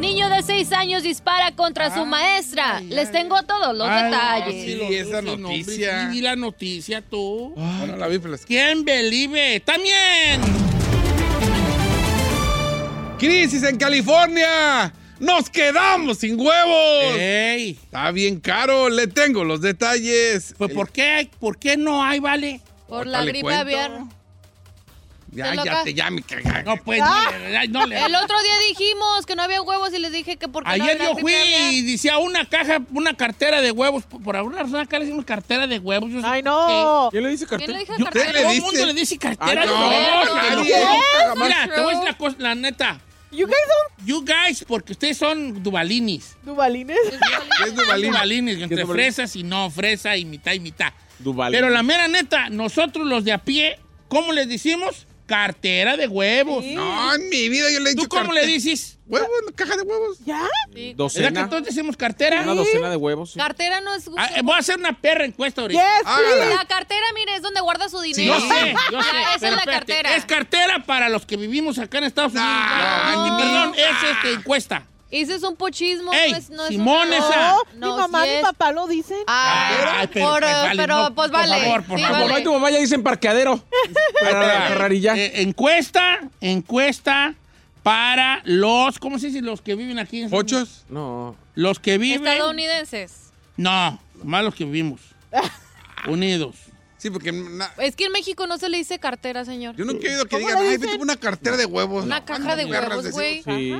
Niño de seis años dispara contra su maestra. ay, Les tengo todos los Ay, detalles. sí, Sí, esa noticia. vi la noticia tú. Bueno, la vi, pero es- ¿Quién believe? También. ¡Crisis en California! ¡Nos quedamos sin huevos! Ey, Está bien caro, le tengo los detalles. pues El- ¿por qué, hay- ¿por qué no hay, vale? Por la gripe aviar. Ya, ¿Te ya te ya me caga- No, pues, no, le- no le- El otro día dijimos que no había huevos y les dije que porque no Ayer había yo fui y decía una caja, una cartera de huevos. Por, alguna razón acá le decimos cartera de huevos. Yo sé Ay, qué. no. ¿Quién le dice ¿Quién cartel? le cartera? todo el mundo le dice cartera Ay, de no, huevos. nadie. Mira, te voy a decir la, cosa, la neta. You guys don't You guys, porque ustedes son dubalinis. dubalines. Es Duvalín. Dubalinis, entre fresas y no fresa y mitad y mitad. Duval. Pero la mera neta, nosotros los de a pie, ¿cómo les decimos? Cartera de huevos. Sí. No, en mi vida yo le he dicho ¿Tú cómo le dices? Huevos, caja de huevos. ¿Ya? Sí. ¿Verdad que Docena. todos decimos cartera? Una docena de huevos. sí. Cartera no es. Ah, eh, voy a hacer una perra encuesta ahorita. Yes, Ah, please. La cartera, mire, es donde guarda su Sí, dinero. yo sé, yo sé. Esa pero es la espérate, cartera. Es cartera para los que vivimos acá en Estados Unidos. No, perdón, es este, encuesta. Ese es un pochismo. Ey, no es, no es Simón, esa. No, mi mamá y mi es- papá lo dicen. Ah, Ay, pero, por- pues, vale, pero no, pues por vale. favor, por Sí, favor. Tu mamá vale. y tu mamá ya dicen parqueadero. Para la. Eh, encuesta, encuesta para los, ¿cómo se dice? Los que viven aquí. en- ¿Pochos? No. Los que viven. Estadounidenses. No, más los que vivimos. Unidos. Sí, porque na- Es que en México no se le dice cartera, señor. yo nunca he oído que ¿Cómo digan, ay, vete una cartera de huevos. Una No, caja de huevos, güey. Sí.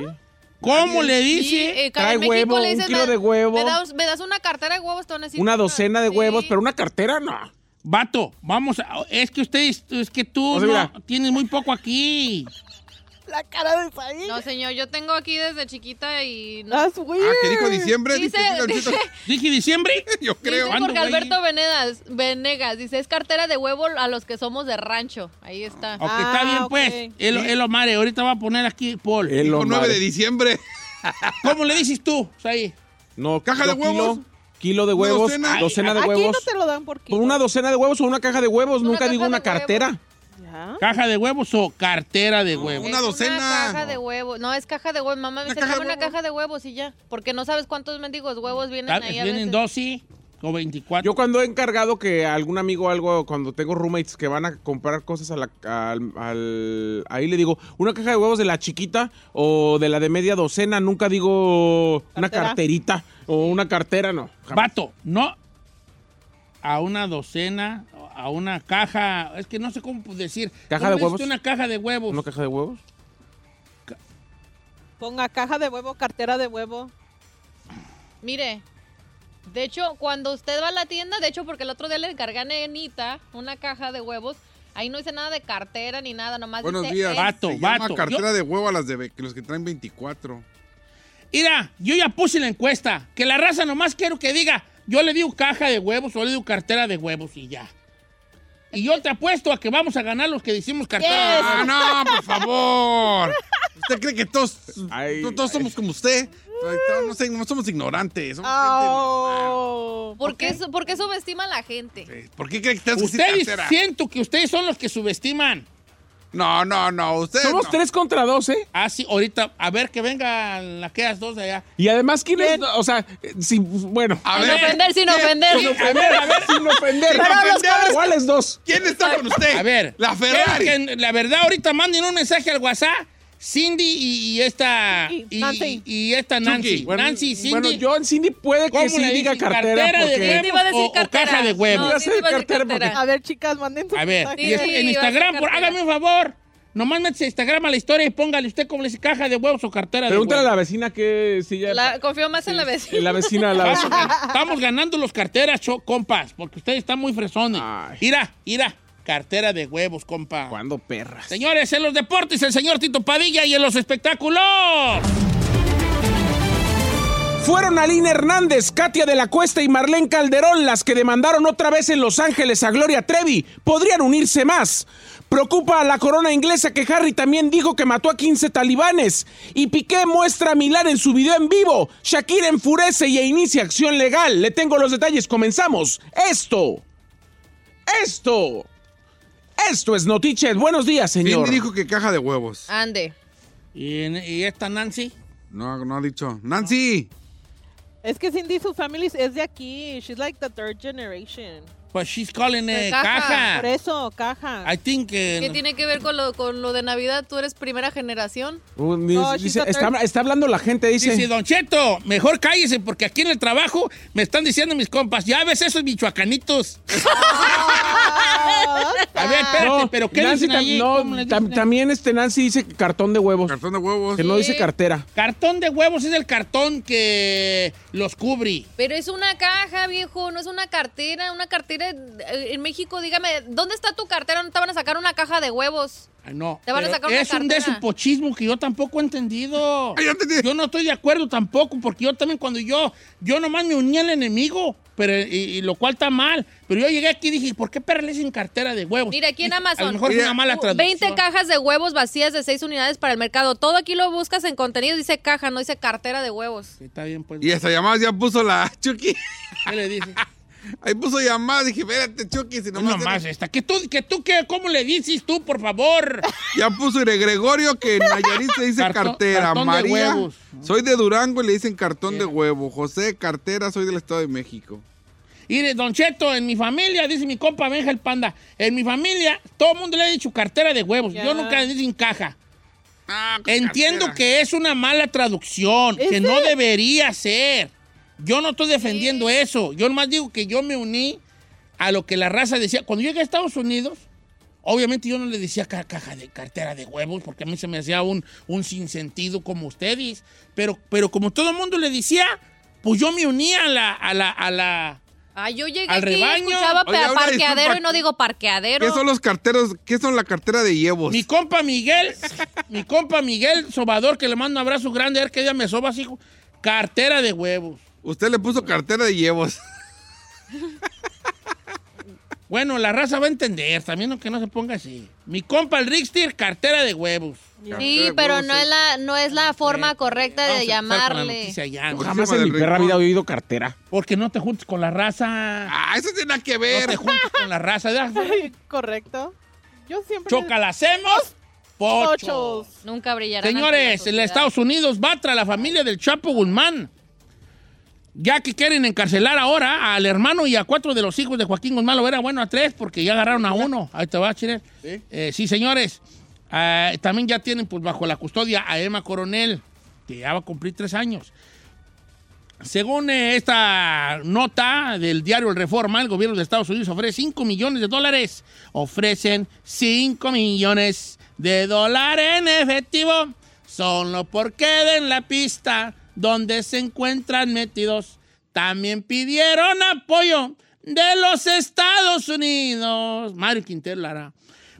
¿Cómo le Sí, dice? eh, Trae en huevo, le un kilo "Me- de huevo". Me das, me das una cartera de huevos, te van a decir. Una docena de Sí. huevos, pero una cartera no. Vato, vamos a. Es que usted, es que tú O sea, no, tienes muy poco aquí. La cara de Saí. No, señor, yo tengo aquí desde chiquita y no. That's weird. Ah, que dijo diciembre. Dice- dice. ¿Dije diciembre? Yo creo. Dice ¿Cuándo, porque? Alberto Venegas, Venegas dice, es cartera de huevo a los que somos de rancho. Ahí está. Ok, Ah, está bien, ok. pues. El, el Omar, ahorita va a poner aquí Paul. El Dijo 9 Omar. de diciembre. ¿Cómo le dices tú? No, ¿Caja de yo kilo- huevos? Kilo de ¿Una huevos, docena? docena, de Aquí huevos. no te lo dan por kilo. Por una docena de huevos o una caja de huevos, Una nunca digo una huevos. ¿Caja de huevos o cartera de huevos? Una docena. Una caja de huevos. No, es caja de huevos. Mamá me Una dice, caja de "Dame una huevos". caja de huevos y ya. Porque no sabes cuántos mendigos huevos vienen Ah, ahí a Vienen veces. dos, sí, o 24. Yo cuando he encargado que algún amigo o algo, cuando tengo roommates que van a comprar cosas a la- al, al- ahí le digo, una caja de huevos de la chiquita o de la de media docena, nunca digo una carterita o una cartera, no. jamás. Vato, no a una docena, a una caja, es que no sé cómo decir. ¿Caja ¿Cómo de huevos? Una caja de huevos. ¿Una caja de huevos? Ponga caja de huevo, cartera de huevo. Mire, de hecho, cuando usted va a la tienda, de hecho, porque el otro día le encargué a Nenita una caja de huevos, ahí no dice nada de cartera ni nada, nomás Buenos dice días. Vato, Se llama vato. cartera Yo- de huevo a las de los que traen 24. Mira, yo ya puse la encuesta. Que la raza nomás quiero que diga, yo le digo caja de huevos o le digo cartera de huevos y ya. Y yo te apuesto a que vamos a ganar los que decimos huevos. Ah, no, por favor. ¿Usted cree que todos, Ay, no todos somos como usted? No, sé, no somos ignorantes. Somos Oh. ¿Por qué, su- por qué subestima a la gente? gente- ¿Por qué cree que Ustedes, cartera? siento que ustedes son los que subestiman. No, no, no. Ustedes Somos no. tres contra dos, ¿eh? Ah, sí, ahorita, a ver que vengan aquellas dos de allá. Y además, ¿quién es? O sea, si, bueno. A Sin ver, ofender, sin ¿quién- ofender. Sin ofender, a ver, sin ofender. Sin ofender. ¿Cuáles dos? ¿Quién está con usted? A ver. La Ferrari. que, la verdad, ahorita manden un mensaje al WhatsApp. Cindy y, y esta. Y, Nancy. y esta Nancy. Bueno, Nancy y Cindy. Bueno, yo en Cindy puede ¿Cómo que sí le diga cartera, de porque... huevos a decir o- o, cartera. caja de huevos. No, va a decir cartera porque- cartera. A ver, chicas, manden A ver, Sí, en Instagram, por, cartera. hágame un favor. Nomás métese a Instagram a la historia y póngale usted cómo le dice caja de huevos o cartera Pregúntale de a la huevos. vecina que si ya... La- confío más en la vecina. La vecina, la vecina. Estamos ganando los carteras, cho- compas, porque ustedes están muy fresones. Ay. Ira, ira, cartera de huevos, compa. ¿Cuándo perras? Señores, en los deportes, el señor Tito Padilla y en los espectáculos. Fueron Aline Hernández, Katia de la Cuesta y Marlene Calderón las que demandaron otra vez en Los Ángeles a Gloria Trevi. Podrían unirse más. Preocupa a la corona inglesa que Harry también dijo que mató a 15 talibanes. Y Piqué muestra a Milán en su video en vivo. Shakira enfurece y inicia acción legal. Le tengo los detalles. Comenzamos. Esto. Esto. Esto es Notichet. Buenos días, señor. ¿Quién dijo que caja de huevos? Ande. ¿Y, y esta Nancy? No, no ha dicho. Nancy. Es que Cindy, su family es de aquí. She's like the third generation. Pues she's calling Pues eh, caja. caja. Por eso, caja. I think que... ¿Qué tiene que ver con lo, con lo de Navidad? ¿Tú eres primera generación? Uh, No, dice- está, hablando la gente, dice. Dice, Don Cheto, mejor cállese porque aquí en el trabajo me están diciendo mis compas, ya ves esos michoacanitos. A ver, espérate, No, pero ¿qué Nancy dicen tam- allí? no, también este Nancy dice cartón de huevos. Cartón de huevos. Que no dice cartera. Cartón de huevos es el cartón que los cubre. Pero es una caja, viejo, no es una cartera. Una cartera eh, en México, dígame, ¿dónde está tu cartera? No te van a sacar una caja de huevos. Ay, no. Te van a pero sacar una es un desupochismo que yo tampoco he entendido. Ay, yo entendí. Yo no estoy de acuerdo tampoco, porque yo también cuando yo, yo nomás me uní al enemigo, pero, y, y lo cual está mal. Pero yo llegué aquí y dije, ¿por qué perra le dicen cartera de huevos? Mira, aquí en A Amazon. lo mejor es una mala traducción. 20 cajas de huevos vacías de 6 unidades para el mercado. Todo aquí lo buscas en contenido, dice caja, no dice cartera de huevos. Sí, Está bien, pues. Y esta llamada ya puso la Chucky. ¿Qué le dices? Ahí puso llamada. Dije, espérate, Chucky. Si No nomás nomás era- esta. ¿Que tú, que tú qué, ¿Cómo le dices tú, por favor? Ya puso Ire Gregorio que en Nayarit se dice cartera. cartón de María, huevos. soy de Durango y le dicen cartón de huevo. José, cartera, soy del Estado de México. Mire, Don Cheto, en mi familia, dice mi compa Benja el Panda, en mi familia todo el mundo le ha dicho cartera de huevos. Yo nunca le dicen caja. Ah, Entiendo cartera. que es una mala traducción, ¿Es que no debería ser. Yo no estoy defendiendo eso. Yo nomás digo que yo me uní a lo que la raza decía. Cuando llegué a Estados Unidos, obviamente yo no le decía ca- caja de cartera de huevos, porque a mí se me hacía un, un sinsentido como ustedes. Pero, pero como todo el mundo le decía, pues yo me uní a la, a la, a la, A Ay, yo llegué Al aquí rebaño. escuchaba Oye, parqueadero disculpa. y no digo parqueadero. ¿Qué son los carteros? ¿Qué son la cartera de llevos? Mi compa Miguel, mi compa Miguel Sobador, que le mando un abrazo grande, a ver qué día me soba así. Cartera de huevos. Usted le puso cartera de llevos. Bueno, la raza va a entender, también aunque no se ponga así. Mi compa el Rickster, cartera de huevos. Sí, pero no es la, no es la forma correcta Vamos de llamarle. ¿no? Jamás en mi perra vida he oído cartera. Porque no te juntes con la raza. Ah, eso tiene nada que No ver. te juntes con la raza. Correcto. Yo siempre. Choca, hacemos. Pochos. Nunca brillarán. ante Señores, en sociedad. Estados Unidos va tras la familia del Chapo Guzmán. Ya que quieren encarcelar ahora al hermano y a cuatro de los hijos de Joaquín Guzmán Lovera, bueno, a tres, porque ya agarraron a uno. Ahí te va, Chile. ¿Sí? Eh, sí, señores. Ah, también ya tienen pues bajo la custodia a Emma Coronel, que ya va a cumplir tres años. Según eh, esta nota del diario El Reforma, el gobierno de Estados Unidos ofrece 5 millones de dólares. Ofrecen 5 millones de dólares en efectivo. Solo porque den la pista donde se encuentran metidos. También pidieron apoyo de los Estados Unidos. Mario Quintero Lara.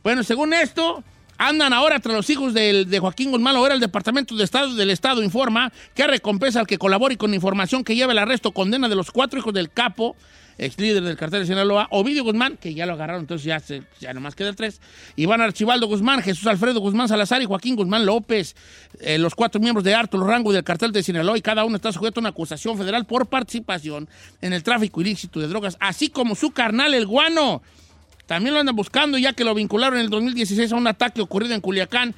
Bueno, según esto, andan ahora tras los hijos del- de Joaquín Guzmán Ahora el Departamento de Estado del Estado informa que recompensa al que colabore con información que lleve el arresto condena de los cuatro hijos del capo, ex líder del cartel de Sinaloa, Ovidio Guzmán, que ya lo agarraron, entonces ya, se, ya nomás quedan tres, Iván Archibaldo Guzmán, Jesús Alfredo Guzmán Salazar y Joaquín Guzmán López, eh, los cuatro miembros de alto rango del cartel de Sinaloa y cada uno está sujeto a una acusación federal por participación en el tráfico ilícito de drogas, así como su carnal, el guano. También lo andan buscando ya que lo vincularon en el 2016 a un ataque ocurrido en Culiacán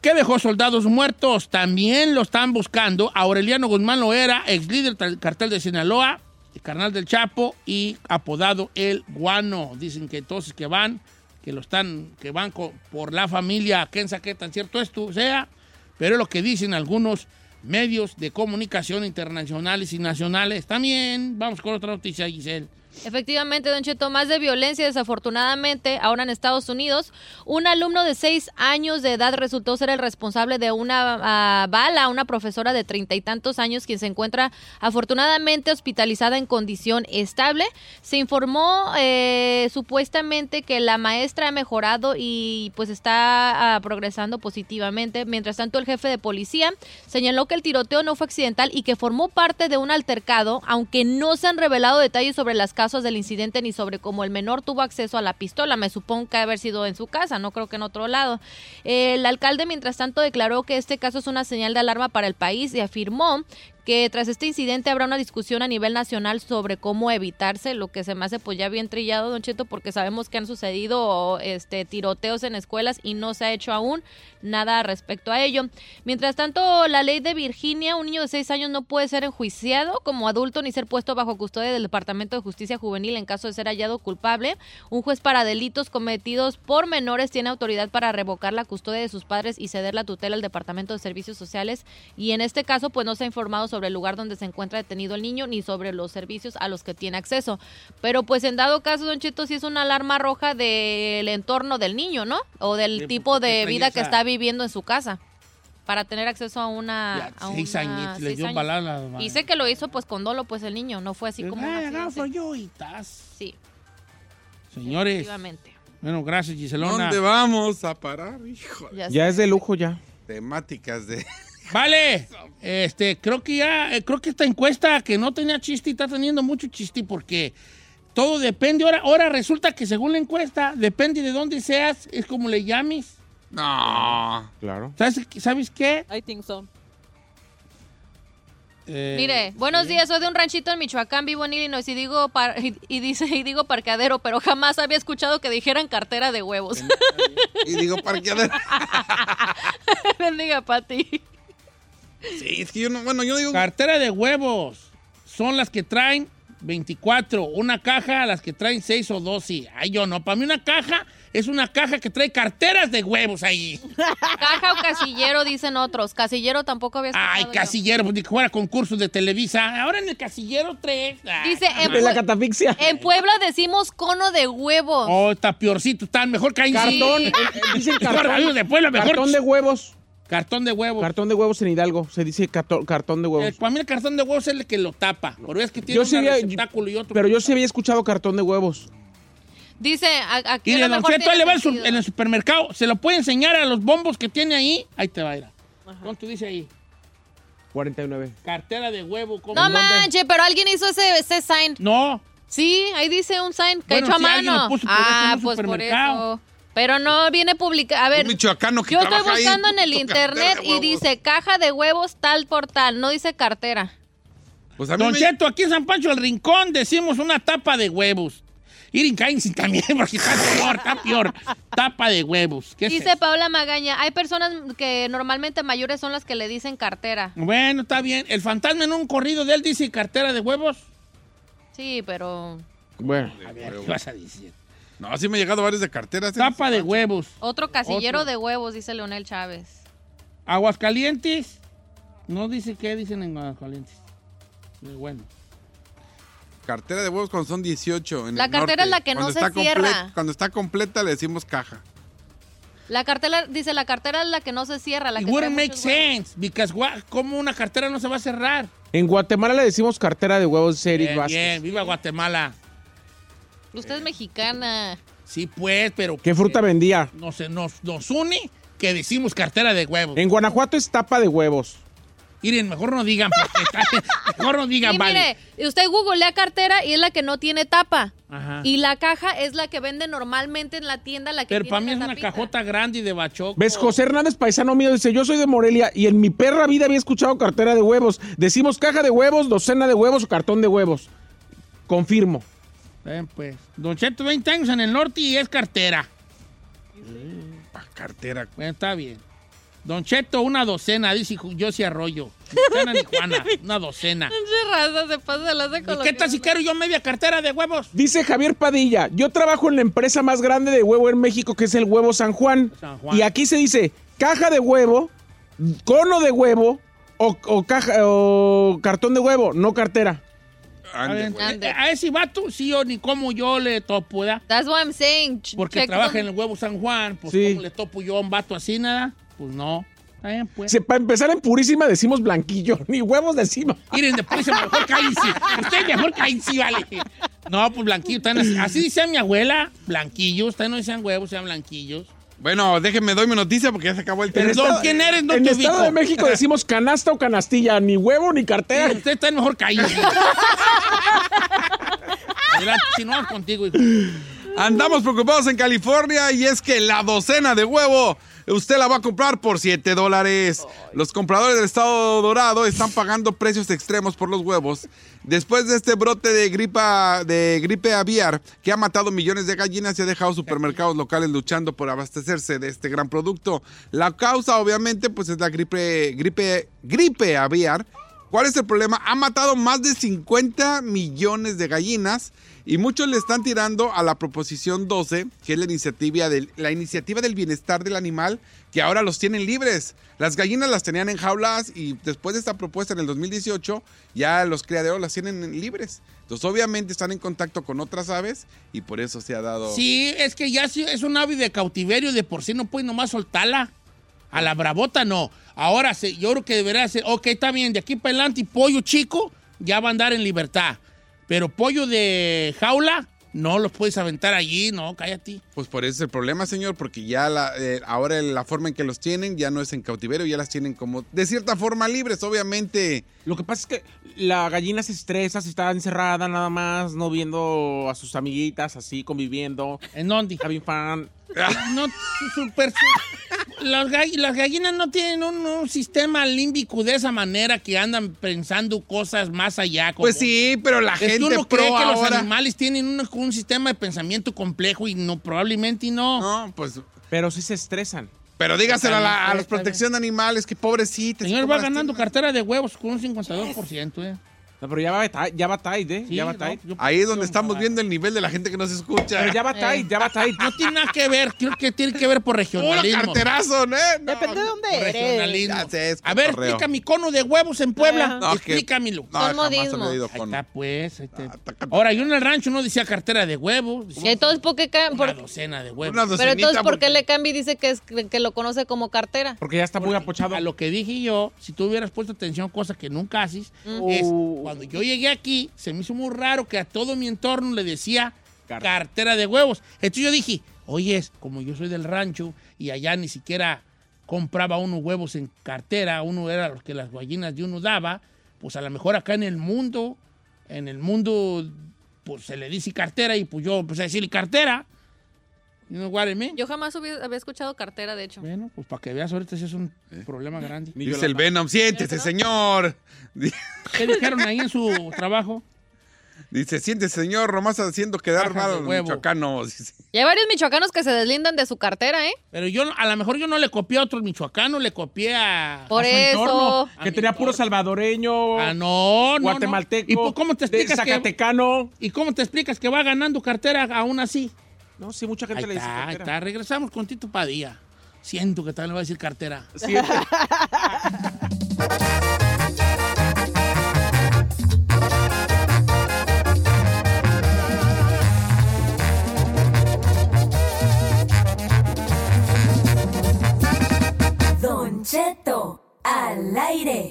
que dejó soldados muertos. También lo están buscando Aureliano Guzmán Loera, ex líder del cartel de Sinaloa, carnal del Chapo y apodado El Guano. Dicen que entonces que van, que lo están, que van por la familia, quién sabe qué tan cierto esto sea, pero lo que dicen algunos medios de comunicación internacionales y nacionales. También, vamos con otra noticia, Giselle. Efectivamente, Don Cheto, más de violencia, desafortunadamente, ahora en Estados Unidos, un alumno de seis años de edad resultó ser el responsable de una ah, bala una profesora de treinta y tantos años, quien se encuentra afortunadamente hospitalizada en condición estable. Se informó eh, supuestamente que la maestra ha mejorado y pues está ah, progresando positivamente. Mientras tanto, el jefe de policía señaló que el tiroteo no fue accidental y que formó parte de un altercado, aunque no se han revelado detalles sobre las causas del incidente ni sobre cómo el menor tuvo acceso a la pistola. Me supongo que haber sido en su casa, no creo que en otro lado. El alcalde, mientras tanto, declaró que este caso es una señal de alarma para el país y afirmó que tras este incidente habrá una discusión a nivel nacional sobre cómo evitarse, lo que se me hace pues ya bien trillado, Don Cheto, porque sabemos que han sucedido este tiroteos en escuelas y no se ha hecho aún nada respecto a ello. Mientras tanto, la ley de Virginia, un niño de 6 años no puede ser enjuiciado como adulto ni ser puesto bajo custodia del Departamento de Justicia Juvenil en caso de ser hallado culpable. Un juez para delitos cometidos por menores tiene autoridad para revocar la custodia de sus padres y ceder la tutela al Departamento de Servicios Sociales y en este caso pues no se ha informado sobre el lugar donde se encuentra detenido el niño ni sobre los servicios a los que tiene acceso. Pero pues en dado caso, Don Cheto, sí es una alarma roja del entorno del niño, ¿no? O del tipo de vida que está viviendo en su casa para tener acceso a una... Ya, a seis una- añitos, le dio. Y sé que lo hizo pues con dolo pues el niño, no fue así como un Ay, accidente. agarra yo y. Sí, Señores, efectivamente. bueno, gracias, Giselona. ¿Dónde vamos a parar? Híjole. Ya es de lujo ya. Temáticas de. Vale, este, creo que ya, eh, creo que esta encuesta que no tenía chiste está teniendo mucho chiste porque todo depende. Ahora, ahora resulta que según la encuesta, depende de dónde seas, es como le llames. No. Claro. ¿Sabes, ¿sabes qué? I think so. Eh, Mire, buenos sí. días, soy de un ranchito en Michoacán, vivo en Illinois y digo par- y, y dice y digo parqueadero, pero jamás había escuchado que dijeran cartera de huevos. Y digo, parqueadero. Bendiga, Pati. Sí, es que yo no. Bueno, yo digo. Cartera de huevos son las que traen 24. Una caja, las que traen 6 o 12. Ay, yo no. Para mí una caja es una caja que trae carteras de huevos ahí. Caja o casillero, dicen otros. Casillero tampoco había escuchado Ay, yo. casillero, pues ni que fuera concursos de Televisa. Ahora en el casillero 3. Dice, en, la catafixia. en Puebla decimos cono de huevos. Oh, está peorcito, está mejor que ahí. Cartón. Sí. eh, eh, dicen Mejor cartón. de Puebla, mejor. Cartón de huevos. Cartón de huevo. Cartón de huevos en Hidalgo. Se dice cartón, cartón de huevos. Eh, para mí el cartón de huevos es el que lo tapa. Pero es que tiene Yo un sí había- receptáculo y otro. Pero yo sí había escuchado cartón de huevos. Dice, aquí Y a lo mejor Cheto, ahí tiene le va su- en el supermercado. Se lo puede enseñar a los bombos que tiene ahí. Ahí te va a ir. ¿Cuánto dice ahí? 49. Cartera de huevo. ¿cómo? No ¿En dónde? manches, pero alguien hizo ese, ese sign. No. Sí, ahí dice un sign que Bueno, hecho a sí, alguien mano. lo puso, pero es en ah, un pues por supermercado. eso. Pero no viene publicado. A ver, michoacano que yo estoy ahí, buscando en el internet y dice caja de huevos tal por tal. No dice cartera. Pues a mí Don me- Cheto, aquí en San Pancho del Rincón decimos una tapa de huevos. Irin Kainsin también, porque está peor, está peor. Tapa de huevos. ¿Qué es Dice eso? Paola Magaña, hay personas que normalmente mayores son las que le dicen cartera. Bueno, está bien. El fantasma en un corrido de él dice cartera de huevos. Sí, pero Bueno. A ver, ¿qué vas a decir? No, sí me he llegado varios de carteras. ¿eh? Tapa de huevos. otro casillero Otro. de huevos, dice Leonel Chávez. Aguascalientes. No dice qué dicen en Aguascalientes. Muy bueno. Cartera de huevos cuando son 18. en La el cartera es la que no se cierra. Cuando está completa le decimos caja. La cartera, dice, la cartera es la que no se cierra, la It que wouldn't make sense. Because ¿cómo una cartera no se va a cerrar? En Guatemala le decimos cartera de huevos, dice Eric Bien, Vázquez. bien, viva Guatemala. Usted es mexicana. Sí, pues, pero ¿Qué fruta vendía? no sé, nos, nos une que decimos cartera de huevos. En Guanajuato es tapa de huevos. Miren, mejor no digan, porque está- mejor no digan, Y vale. mire, usted googlea cartera y es la que no tiene tapa. Ajá. Y la caja es la que vende normalmente en la tienda, la que Pero tiene para mí es una tapita. cajota grande y de bachoco. ¿Ves? José Hernández, paisano mío, dice, yo soy de Morelia y en mi perra vida había escuchado cartera de huevos. Decimos caja de huevos, docena de huevos o cartón de huevos. Confirmo. Ven, pues. Don Cheto, 20 años en el norte y es cartera. Ah, cartera. Bueno, está bien. Don Cheto, una docena, dice yo sí arroyo. Docena ni Juana, una docena. Raza se pasa de la de ¿Y qué tal si quiero yo media cartera de huevos? Dice Javier Padilla, yo trabajo en la empresa más grande de huevo en México, que es el Huevo San Juan. San Juan. Y aquí se dice caja de huevo, cono de huevo o, o caja o cartón de huevo, no cartera. A, Ande, ver. Ande. a ese vato, sí o ni cómo yo le topo, ¿verdad? That's what I'm saying. Porque check trabaja en el huevo San Juan, pues Sí. ¿cómo le topo yo a un vato así, nada? Pues no. Está bien, pues. Se- para empezar en purísima decimos blanquillo, ni huevos decimos. Miren, después mejor cállense. Usted mejor cállense, vale. No, pues blanquillo. están así, así dice mi abuela, blanquillos. Ustedes no decían huevos, sean blanquillos. Bueno, déjenme doy mi noticia porque ya se acabó el teléfono. ¿quién eres? No en te el Estado ubico. de México decimos canasta o canastilla, ni huevo ni cartera. Usted está mejor cállense. Adelante, si no contigo, hijo. Andamos preocupados en California y es que la docena de huevo usted la va a comprar por 7 dólares. Los compradores del estado dorado están pagando precios extremos por los huevos. Después de este brote de, gripa, de gripe aviar que ha matado millones de gallinas y ha dejado supermercados locales luchando por abastecerse de este gran producto. La causa obviamente pues es la gripe, gripe, gripe aviar. ¿Cuál es el problema? Ha matado más de 50 millones de gallinas y muchos le están tirando a la proposición 12, que es la iniciativa del, bienestar del animal, que ahora los tienen libres. Las gallinas las tenían en jaulas y después de esta propuesta en el 2018, ya los criaderos las tienen libres. Entonces, obviamente están en contacto con otras aves y por eso se ha dado. Sí, es que ya es un ave de cautiverio de por sí, no puedes nomás soltarla. A la bravota no. Ahora se- yo creo que debería ser, ok, está bien, de aquí para adelante, y pollo chico ya va a andar en libertad. Pero pollo de jaula, no los puedes aventar allí, no, cállate. Pues por eso es el problema, señor, porque ya la, eh, ahora la forma en que los tienen ya no es en cautiverio, ya las tienen como de cierta forma libres, obviamente. Lo que pasa es que la gallina se estresa, se está encerrada nada más, no viendo a sus amiguitas así, conviviendo. ¿En dónde? Having fun. No, super, las, gall- las gallinas no tienen un, un sistema límbico de esa manera que andan pensando cosas más allá. como- Pues sí, pero la gente uno pro cree que los animales tienen un, un sistema de pensamiento complejo y no, probablemente no. No, pues. Pero sí se estresan. Pero dígaselo a, la, a los protección de animales, que pobrecitas. El señor ¿cómo va ganando cartera de huevos con un 52%, ¿eh? No, pero ya va, ya va tight, ¿eh? Sí, ya va no, tight. Ahí es donde estamos viendo el nivel de la gente que nos escucha. Pero ya va tight, ya va tight. No tiene nada que ver, creo que tiene que ver por Puro regionalismo. carterazo, ¿eh? No, Depende de dónde Por eres. sé, A ver, explica mi cono de huevos en Puebla. No, que- Explícamelo. No, jamás Ahí con... está, pues. ahí está. Taca- Ahora, yo en el rancho no decía cartera de huevos, decía Y entonces, ¿por qué una docena de huevos. Una Pero entonces, ¿por qué porque- le cambia y dice que, es, que lo conoce como cartera? Porque ya está muy apochado. A lo que dije yo, si tú hubieras puesto atención, cosa que nunca haces, Mm. es Uh. Cuando yo llegué aquí, se me hizo muy raro que a todo mi entorno le decía Car- cartera de huevos. Entonces yo dije, oye, como yo soy del rancho y allá ni siquiera compraba unos huevos en cartera, uno era los que las gallinas de uno daba, pues a lo mejor acá en el mundo, en el mundo, pues se le dice cartera y pues yo empecé a decirle cartera. You know what I mean? Yo jamás hubiera- había escuchado cartera, de hecho. Bueno, pues para que veas ahorita sí es un problema grande. Dice el Venom, siéntese, señor. ¿Qué dijeron ahí en su trabajo? Dice, siéntese, señor, nomás haciendo quedar de mal a los huevo. michoacanos. Y hay varios michoacanos que se deslindan de su cartera, ¿eh? Pero yo, a lo mejor yo no le copié a otros michoacanos, le copié a... Por a su eso. entorno, A que tenía puro salvadoreño, Ah, no, no, guatemalteco, no. ¿Y cómo te de explicas que, zacatecano. ¿Y cómo te explicas que va ganando cartera aún así? No, sí, mucha gente Ahí le dice está, ahí está. Regresamos con Tito Padilla. Siento que también le va a decir cartera. Sí, Don Cheto al aire.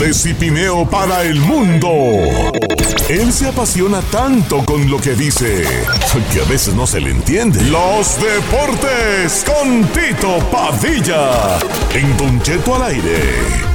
De Cipineo para el mundo. Él se apasiona tanto con lo que dice que a veces no se le entiende. Los deportes con Tito Padilla. En Don Cheto al aire.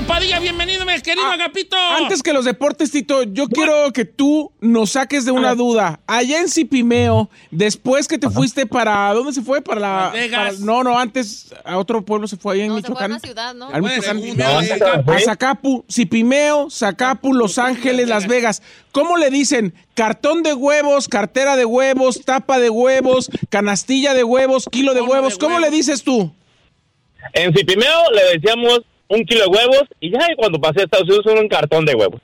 Padilla, bienvenido, mi querido Ah, Agapito. Antes que los deportes, Tito, yo quiero que tú nos saques de una duda. Allá en Cipimeo, después que te fuiste para... ¿Dónde se fue? Para la... Las Vegas. para- no, no, antes a otro pueblo se fue allá en No, se fue a Michoacán. una ciudad, ¿no? Al Michoacán. No, a Zacapu, Cipimeo, Zacapu, Los Ángeles, Las Vegas. ¿Cómo le dicen? Cartón de huevos, cartera de huevos, tapa de huevos, canastilla de huevos, kilo de huevos. ¿Cómo le dices tú? En Cipimeo le decíamos un kilo de huevos y ya y cuando pasé a Estados Unidos un cartón de huevos.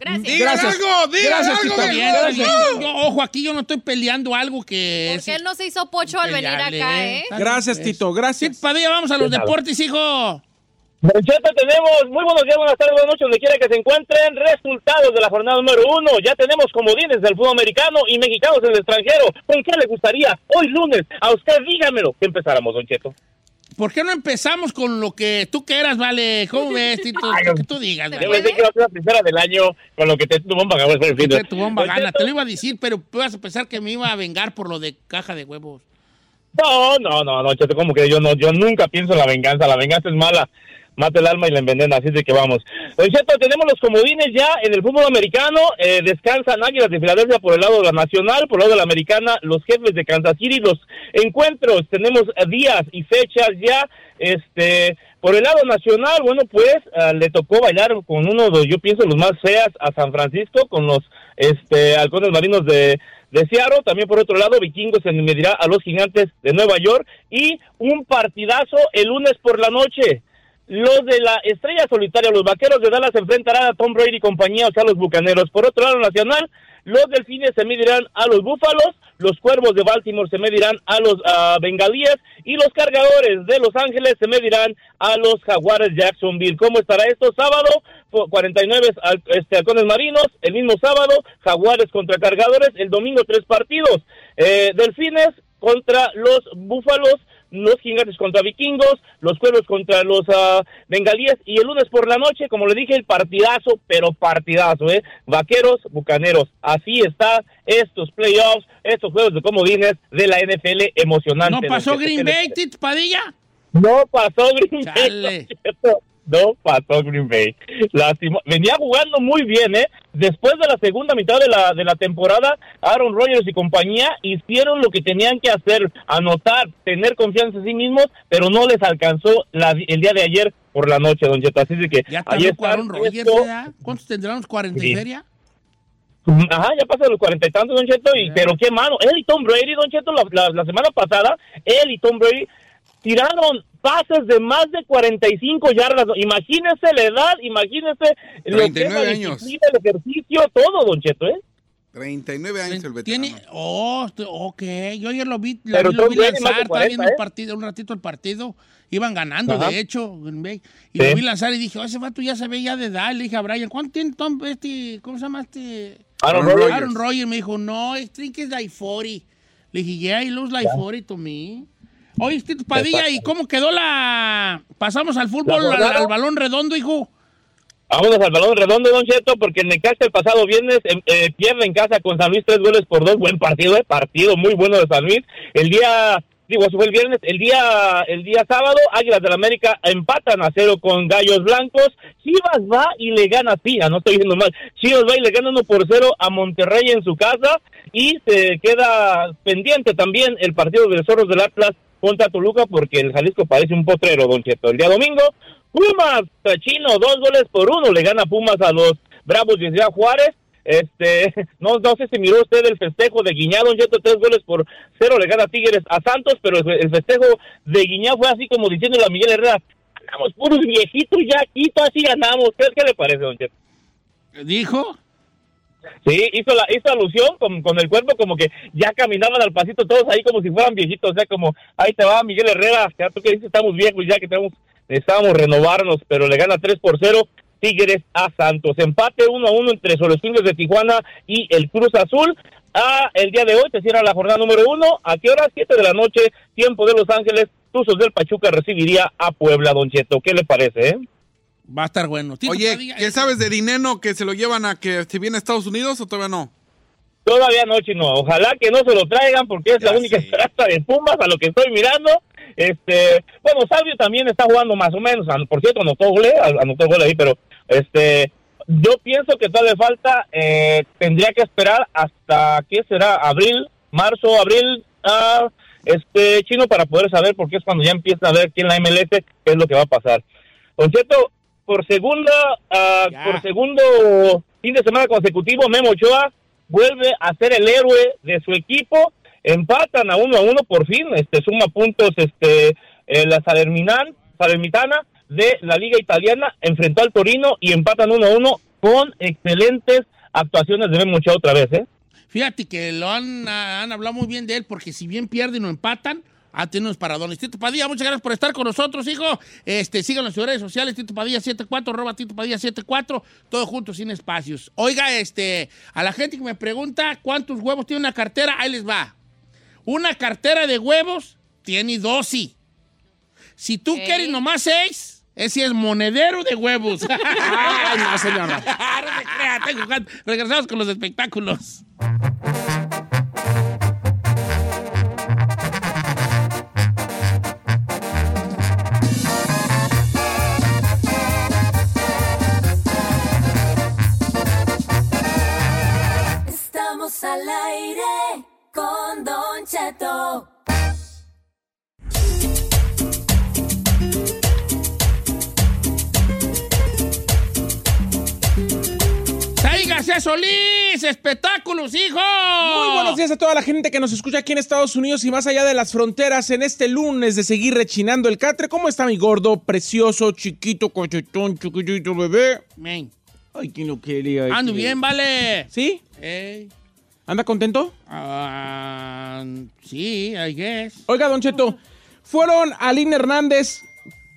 Gracias. ¡Digan Gracias. algo! ¡Digan Gracias, algo! Está bien. Yo, ojo, aquí yo no estoy peleando algo que es... Porque él no se hizo pocho al venir acá, ¿eh? Está Gracias, pues. Tito, gracias. Tito Padilla, vamos a los deportes, hijo. Don Cheto, tenemos muy buenos días, buenas tardes, buenas noches, donde quiera que se encuentren. Resultados de la jornada número uno. Ya tenemos comodines del fútbol americano y mexicanos en el extranjero. ¿Con qué le gustaría hoy lunes? A usted dígamelo. Que empezáramos, Don Cheto. ¿Por qué no empezamos con lo que tú quieras, vale? ¿Cómo ves, Tito? Lo que tú digas, Yo vale. pensé que iba a ser la primera del año con lo que te el fin de- Que tu bomba Don gana. Te lo iba a decir, pero vas a pensar que me iba a vengar por lo de caja de huevos. No, no, no, no, Cheto, como que yo no, yo nunca pienso en la venganza. La venganza es mala. Mata el alma y la envenena, así de que vamos. Don Cheto, tenemos los comodines ya en el fútbol americano. Eh, descansan Águilas de Filadelfia por el lado de la Nacional, por el lado de la Americana, los jefes de Kansas City. Los encuentros, tenemos días y fechas ya. Este, por el lado nacional, bueno, pues ah, le tocó bailar con uno de, yo pienso, los más feas a San Francisco, con los este, halcones marinos de, de Seattle. También por otro lado, Vikingos se medirá a los gigantes de Nueva York. Y un partidazo el lunes por la noche. Los de la estrella solitaria, los vaqueros de Dallas enfrentarán a Tom Brady y compañía, o sea, los bucaneros. Por otro lado, nacional, los delfines se medirán a los búfalos, los cuervos de Baltimore se medirán a los ah, bengalíes y los cargadores de Los Ángeles se medirán a los jaguares Jacksonville. ¿Cómo estará esto? Sábado, po- 49 al- este, halcones marinos, el mismo sábado, jaguares contra cargadores, el domingo tres partidos, eh, delfines contra los búfalos, los gigantes contra vikingos, los cuervos contra los ah, bengalíes y el lunes por la noche, como le dije, el partidazo, pero partidazo, ¿eh? Vaqueros, bucaneros. Así está estos playoffs, estos juegos de comodines de la NFL emocionante. ¿No pasó Green ¿qué le Bay, Padilla? no pasó Green Bay. No pasó Green Bay. Lástima. Venía jugando muy bien, ¿eh? Después de la segunda mitad de la, de la temporada, Aaron Rodgers y compañía hicieron lo que tenían que hacer, anotar, tener confianza en sí mismos, pero no les alcanzó la- el día de ayer por la noche, don Cheto. Así de que Ya ahí está Aaron Rodgers. ¿Cuántos tendrán los 40 y feria? Ajá, ya pasa los cuarenta y tantos, Don Cheto, y, pero qué mano. Él y Tom Brady, Don Cheto, la, la- la semana pasada, él y Tom Brady tiraron pases de más de 45 yardas. Imagínese la edad, imagínese lo que es 39 la años. disciplina, el ejercicio, todo, Don Cheto, ¿eh? 39 años el veterano. Tiene, oh, ok, yo ayer lo vi, lo vi Brady lanzar, más de estaba 40, viendo un ¿eh? partido, un ratito el partido, iban ganando, Ajá. de hecho, y Sí. lo vi lanzar y dije, oh, ese vato ya se ve ya de edad, le dije a Brian, ¿cuánto tiene Tom, este, cómo se llama este? Aaron Rodgers. Aaron Rodgers, me dijo, no, I think it's like 40. Le dije, yeah, he looks like 40 to me. Tito Padilla, ¿y cómo quedó la...? Pasamos al fútbol, al, balón redondo, hijo. Vámonos al balón redondo, Don Cheto, porque el Necaxa el pasado viernes em, eh, pierde en casa con San Luis tres goles por dos. Buen partido, eh, partido muy bueno de San Luis. El día, digo, eso fue el viernes. El día, el día sábado, Águilas del América empatan a cero con Gallos Blancos. Chivas va y le gana, sí, ah, no estoy diciendo mal. Chivas va y le gana uno por cero a Monterrey en su casa. Y se queda pendiente también el partido de los Zorros del Atlas contra Toluca porque el Jalisco parece un potrero, Don Cheto. El día domingo, Pumas, Chino, dos goles por uno, le gana Pumas a los Bravos de Ciudad Juárez. Este, no, no sé si miró usted el festejo de Guiñá, Don Cheto, tres goles por cero, le gana Tigres a Santos, pero el, festejo de Guiñá fue así como diciéndole a Miguel Herrera, ganamos puros viejitos ya aquí, así ganamos. ¿Qué, qué le parece, Don Cheto? ¿Dijo? Sí, hizo, la, hizo alusión con, con el cuerpo como que ya caminaban al pasito todos ahí como si fueran viejitos, o sea, como, ahí te va Miguel Herrera, ya tú que dices, estamos viejos ya que tenemos, necesitábamos renovarnos, pero le gana 3 por 0 Tigres a Santos. Empate 1 a 1 entre Solos de Tijuana y el Cruz Azul. Ah, el día de hoy se cierra la jornada número 1. ¿A qué hora? 7 de la noche, tiempo de Los Ángeles. Tuzos del Pachuca recibiría a Puebla, Don Cheto. ¿Qué le parece, eh? Va a estar bueno. Tito Oye, Padilla, ¿qué sabes de Dineno que se lo llevan a que se viene a Estados Unidos o todavía no? Todavía no, chino. Ojalá que no se lo traigan porque es Ya la única sé. esperanza de Pumas a lo que estoy mirando. Este, bueno, Sabio también está jugando más o menos. Por cierto, anotó gol, eh, anotó gol ahí, pero este, yo pienso que todavía falta. eh, tendría que esperar hasta qué será abril, marzo, abril, ah, este chino para poder saber porque es cuando ya empieza a ver aquí en la MLS qué es lo que va a pasar. Don Cheto, por segunda, ah, Ya. por segundo fin de semana consecutivo, Memo Ochoa vuelve a ser el héroe de su equipo. Empatan a uno a uno por fin, este suma puntos este eh, la Salerminan, Salernitana de la Liga Italiana enfrentó al Torino y empatan uno a uno con excelentes actuaciones de Memo Ochoa otra vez, ¿eh? Fíjate que lo han, han hablado muy bien de él, porque si bien pierden o empatan, ha tenido unos paradones. Tito Padilla, muchas gracias por estar con nosotros, hijo. Este, síganos en sus redes sociales, Tito Padilla 74, arroba Tito Padilla 74, todo junto, sin espacios. Oiga, este, a la gente que me pregunta cuántos huevos tiene una cartera, ahí les va. Una cartera de huevos tiene 12. Si tú quieres nomás seis, ese es monedero de huevos. Ay, no, señora. no se crea. Regresamos con los espectáculos. Al aire con Don Cheto. García Solís, espectáculos, hijo. Muy buenos días a toda la gente que nos escucha aquí en Estados Unidos y más allá de las fronteras en este lunes de seguir rechinando el catre. ¿Cómo está mi gordo, precioso, chiquito, cochetón, chiquitito bebé? Men. Ay, ¿quién lo quería? Ay, Ando quién- bien, vale. ¿Sí? Ey. ¿Anda contento? Ah, sí, I guess. Oiga, Don Cheto, fueron Aline Hernández,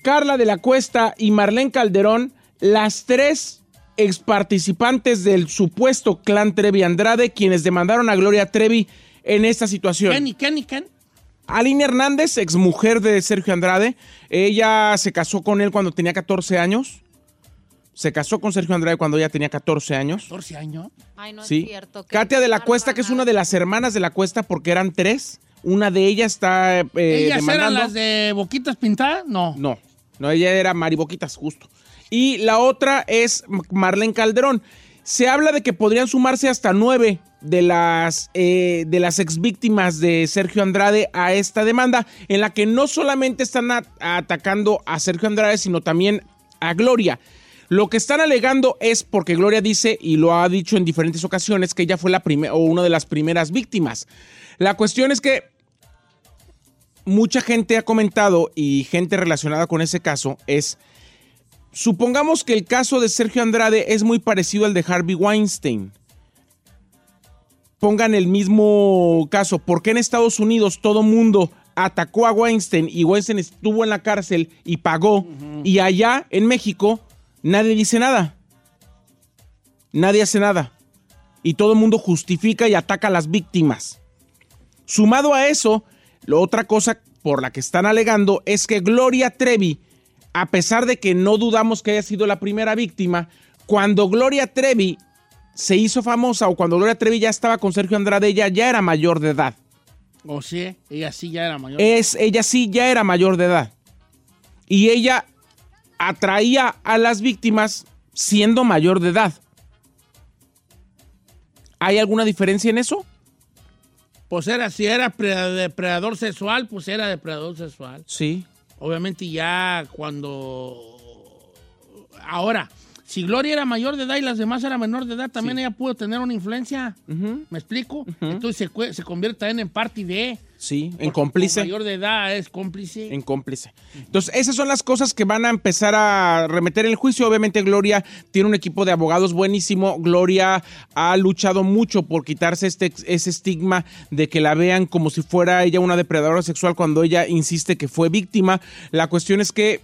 Carla de la Cuesta y Marlene Calderón las tres exparticipantes del supuesto clan Trevi Andrade quienes demandaron a Gloria Trevi en esta situación. ¿Quién y quién y quién? Aline Hernández, exmujer de Sergio Andrade, ella se casó con él cuando tenía 14 años. Se casó con Sergio Andrade cuando ella tenía 14 años. 14 años. Ay, no Sí. es cierto. Katia de la Cuesta, que es una de las hermanas de la Cuesta, porque eran tres. Una de ellas está eh, ¿Ellas demandando. eran las de boquitas pintadas? No. No, no, ella era Mariboquitas, justo. Y la otra es Marlene Calderón. Se habla de que podrían sumarse hasta nueve de las, eh, de las ex víctimas de Sergio Andrade a esta demanda, en la que no solamente están atacando a Sergio Andrade, sino también a Gloria. Lo que están alegando es porque Gloria dice, y lo ha dicho en diferentes ocasiones, que ella fue la primera o una de las primeras víctimas. La cuestión es que mucha gente ha comentado y gente relacionada con ese caso es, supongamos que el caso de Sergio Andrade es muy parecido al de Harvey Weinstein. Pongan el mismo caso, ¿por qué en Estados Unidos todo mundo atacó a Weinstein y Weinstein estuvo en la cárcel y pagó y allá en México nadie dice nada? Nadie hace nada. Y todo el mundo justifica y ataca a las víctimas. Sumado a eso, la otra cosa por la que están alegando es que Gloria Trevi, a pesar de que no dudamos que haya sido la primera víctima, cuando Gloria Trevi se hizo famosa o cuando Gloria Trevi ya estaba con Sergio Andrade, ella ya era mayor de edad. O sí, ella sí ya era mayor. Es, ella sí ya era mayor de edad. Y ella atraía a las víctimas siendo mayor de edad. ¿Hay alguna diferencia en eso? Pues era, si era pre- depredador sexual, pues era depredador sexual. Sí. Obviamente ya cuando... Ahora, si Gloria era mayor de edad y las demás eran menor de edad, también ella pudo tener una influencia. ¿Me explico? Entonces se, se convierte también en parte de... Sí, en cómplice. mayor de edad es cómplice. En cómplice. Entonces, esas son las cosas que van a empezar a remeter el juicio. Obviamente, Gloria tiene un equipo de abogados buenísimo. Gloria ha luchado mucho por quitarse este, ese estigma de que la vean como si fuera ella una depredadora sexual cuando ella insiste que fue víctima. La cuestión es que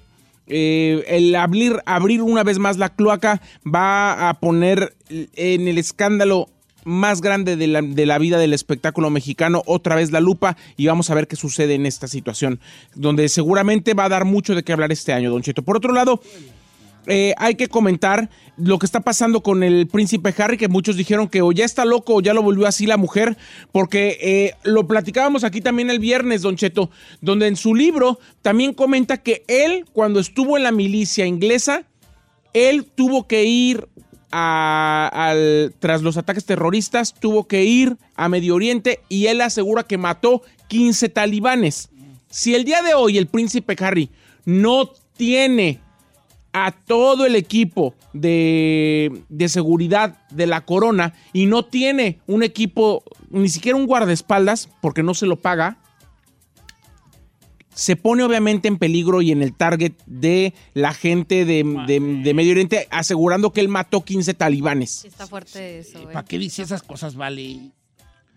eh, el abrir, abrir una vez más la cloaca va a poner en el escándalo más grande de la, de la vida del espectáculo mexicano, otra vez la lupa, y vamos a ver qué sucede en esta situación, donde seguramente va a dar mucho de qué hablar este año, Don Cheto. Por otro lado, eh, hay que comentar lo que está pasando con el príncipe Harry, que muchos dijeron que o ya está loco o ya lo volvió así la mujer, porque eh, lo platicábamos aquí también el viernes, Don Cheto, donde en su libro también comenta que él, cuando estuvo en la milicia inglesa, él tuvo que ir tras los ataques terroristas, tuvo que ir a Medio Oriente y él asegura que mató 15 talibanes. Si el día de hoy el príncipe Harry no tiene a todo el equipo de, de seguridad de la corona y no tiene un equipo, ni siquiera un guardaespaldas, porque no se lo paga, se pone obviamente en peligro y en el target de la gente de, de- de Medio Oriente, asegurando que él mató 15 talibanes. Está fuerte eso, eh. ¿Para qué dice esas cosas, vale?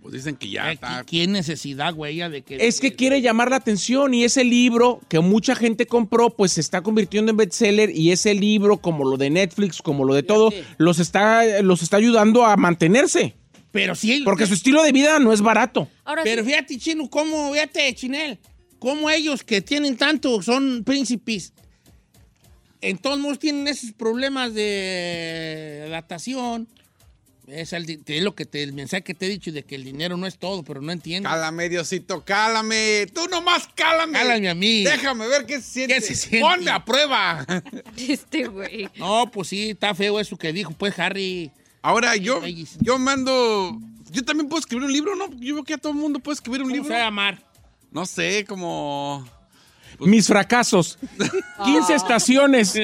Pues dicen que ya ¿Qué, está. qué necesidad, güey, de que... Es que quiere llamar la atención y ese libro que mucha gente compró, pues se está convirtiendo en bestseller y ese libro, como lo de Netflix, como lo de todo, los está, los está ayudando a mantenerse. Pero sí... Porque su estilo de vida no es barato. Pero fíjate, Chino, cómo, fíjate, Chinel, cómo ellos que tienen tanto son príncipes, en todos modos tienen esos problemas de adaptación. Es, el, es lo que te, el mensaje que te he dicho de que el dinero no es todo, pero no entiendo. Cálame, Diosito, cálame. Tú nomás cálame. Cálame a mí. Déjame ver qué se siente. ¿Qué se siente? Ponme a prueba. Este güey. No, pues sí, está feo eso que dijo, pues, Harry. Ahora, yo, yo mando... Yo también puedo escribir un libro, ¿no? Yo veo que a todo el mundo puede escribir un ¿Cómo libro. se va a llamar? No sé, como... Mis fracasos. 15 estaciones.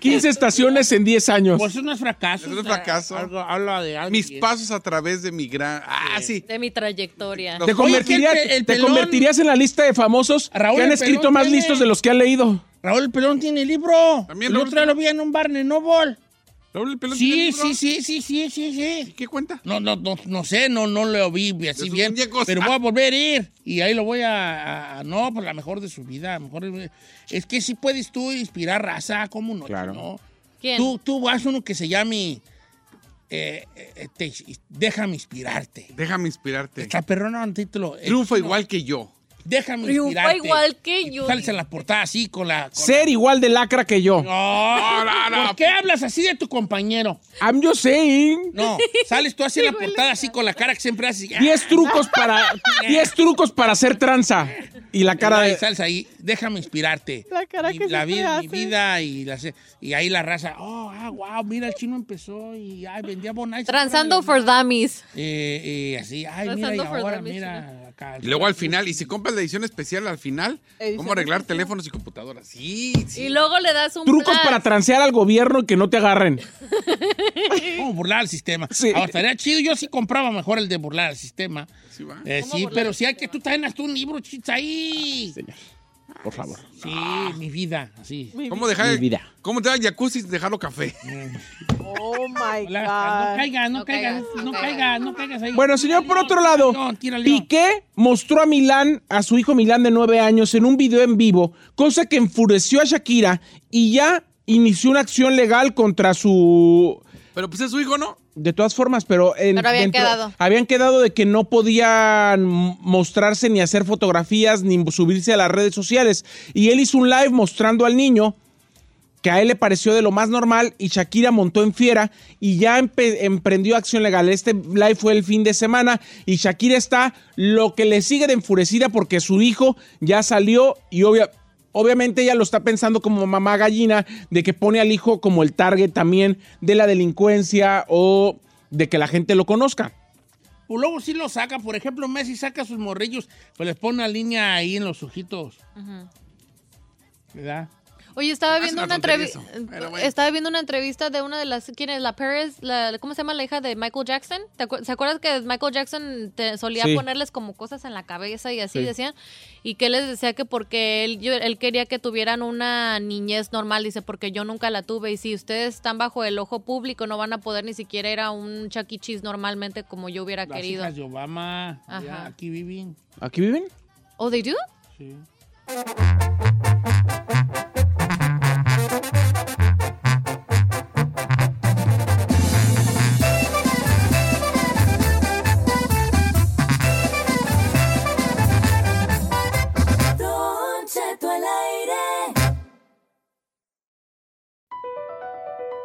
15 estaciones en 10 años. Pues eso no es fracaso. Eso no es fracaso. Algo, habla de algo. Mis pasos a través de mi gran. Ah, sí. De mi trayectoria. Te, convertiría- Oye, que el pe- el te pelón- convertirías en la lista de famosos Raúl, que han escrito más tiene- listos de los que han leído. Raúl el Pelón tiene libro. También el otro día lo vi en un bar en Noble. Raúl el pelón tiene Sí, libro. sí, sí, sí, sí, sí, sí. ¿Qué cuenta? No, no, no, no sé, no, no lo vi así bien. muñecos. Pero voy a volver a ir. Y ahí lo voy a. a- no, pues la mejor de su vida. Mejor, es que sí puedes tú inspirar raza, ¿cómo no? Claro. ¿no? ¿Quién? Tú, tú vas uno que se llame. eh, eh, te- déjame inspirarte. Déjame inspirarte. Está perrona el título. Eh, Triunfa igual que yo. Déjame Triunfa inspirarte. igual que yo. Sales en la portada así con la. con Ser igual de lacra que yo. la- No, no, ¿Por qué hablas así de tu compañero? I'm just saying. No, sales tú así en la portada así con la cara que siempre haces. 10 trucos para 10 trucos para hacer tranza. Y la cara de sales ahí, déjame inspirarte. La cara Mi- que la vida, mi vida y, la, y ahí la raza, oh, ah, wow, mira, el chino empezó y ay, vendía bonais. Transando for dummies. Eh, eh, así, ay, mira, y ahora, dummies, mira, acá. Y luego al final, y si compras la edición especial al final, Edición ¿cómo arreglar especial. teléfonos y computadoras? Sí, sí. Y luego le das un trucos plan. para transear al gobierno y que no te agarren. ¿Cómo burlar al sistema? Sí. Ahora, estaría chido, yo sí compraba mejor el de burlar al sistema. Sí, va. Eh, ¿Cómo sí, pero sí hay que tú traes tú un libro, chis, ahí. Señor, por favor. Sí, mi vida, así. ¿Cómo dejar Mi vida. ¿Cómo te da el jacuzzi dejarlo café? Oh my la- no God. caigas, no, No caigas, caigas, no caigas, no caigas ahí. Bueno, señor, por otro lado. Piqué mostró a Milán, a su hijo Milán de nueve años, en un video en vivo, cosa que enfureció a Shakira y ya inició una acción legal contra su... Pero pues es su hijo, ¿no? De todas formas, pero... en- Pero habían quedado. Habían quedado de que no podían mostrarse ni hacer fotografías ni subirse a las redes sociales. Y él hizo un live mostrando al niño que a él le pareció de lo más normal y Shakira montó en fiera y ya emprendió acción legal. Este live fue el fin de semana y Shakira está lo que le sigue de enfurecida porque su hijo ya salió y obvia- obviamente ella lo está pensando como mamá gallina de que pone al hijo como el target también de la delincuencia o de que la gente lo conozca. O luego sí lo saca, por ejemplo, Messi saca sus morrillos, pues les pone una línea ahí en los ojitos. ¿Verdad? Oye, estaba Hace viendo una una tontería entrevista. eso, pero bueno. Estaba viendo una entrevista de una de las. ¿Quién es? La Paris. La, ¿Cómo se llama la hija de Michael Jackson? ¿Te acuer- ¿Se acuerdas que Michael Jackson te solía Sí. ponerles como cosas en la cabeza y así Sí. decían? Y que él les decía que porque él, yo- él quería que tuvieran una niñez normal. Dice, porque yo nunca la tuve. Y si ustedes están bajo el ojo público, no van a poder ni siquiera ir a un Chuck E. Cheese normalmente como yo hubiera Las querido. hijas de Obama, Ajá. ya aquí viven. ¿Aquí viven? ¿Oh, they do? Sí.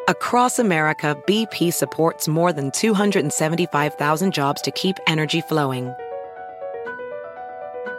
Across America, BP supports more than 275,000 jobs to keep energy flowing.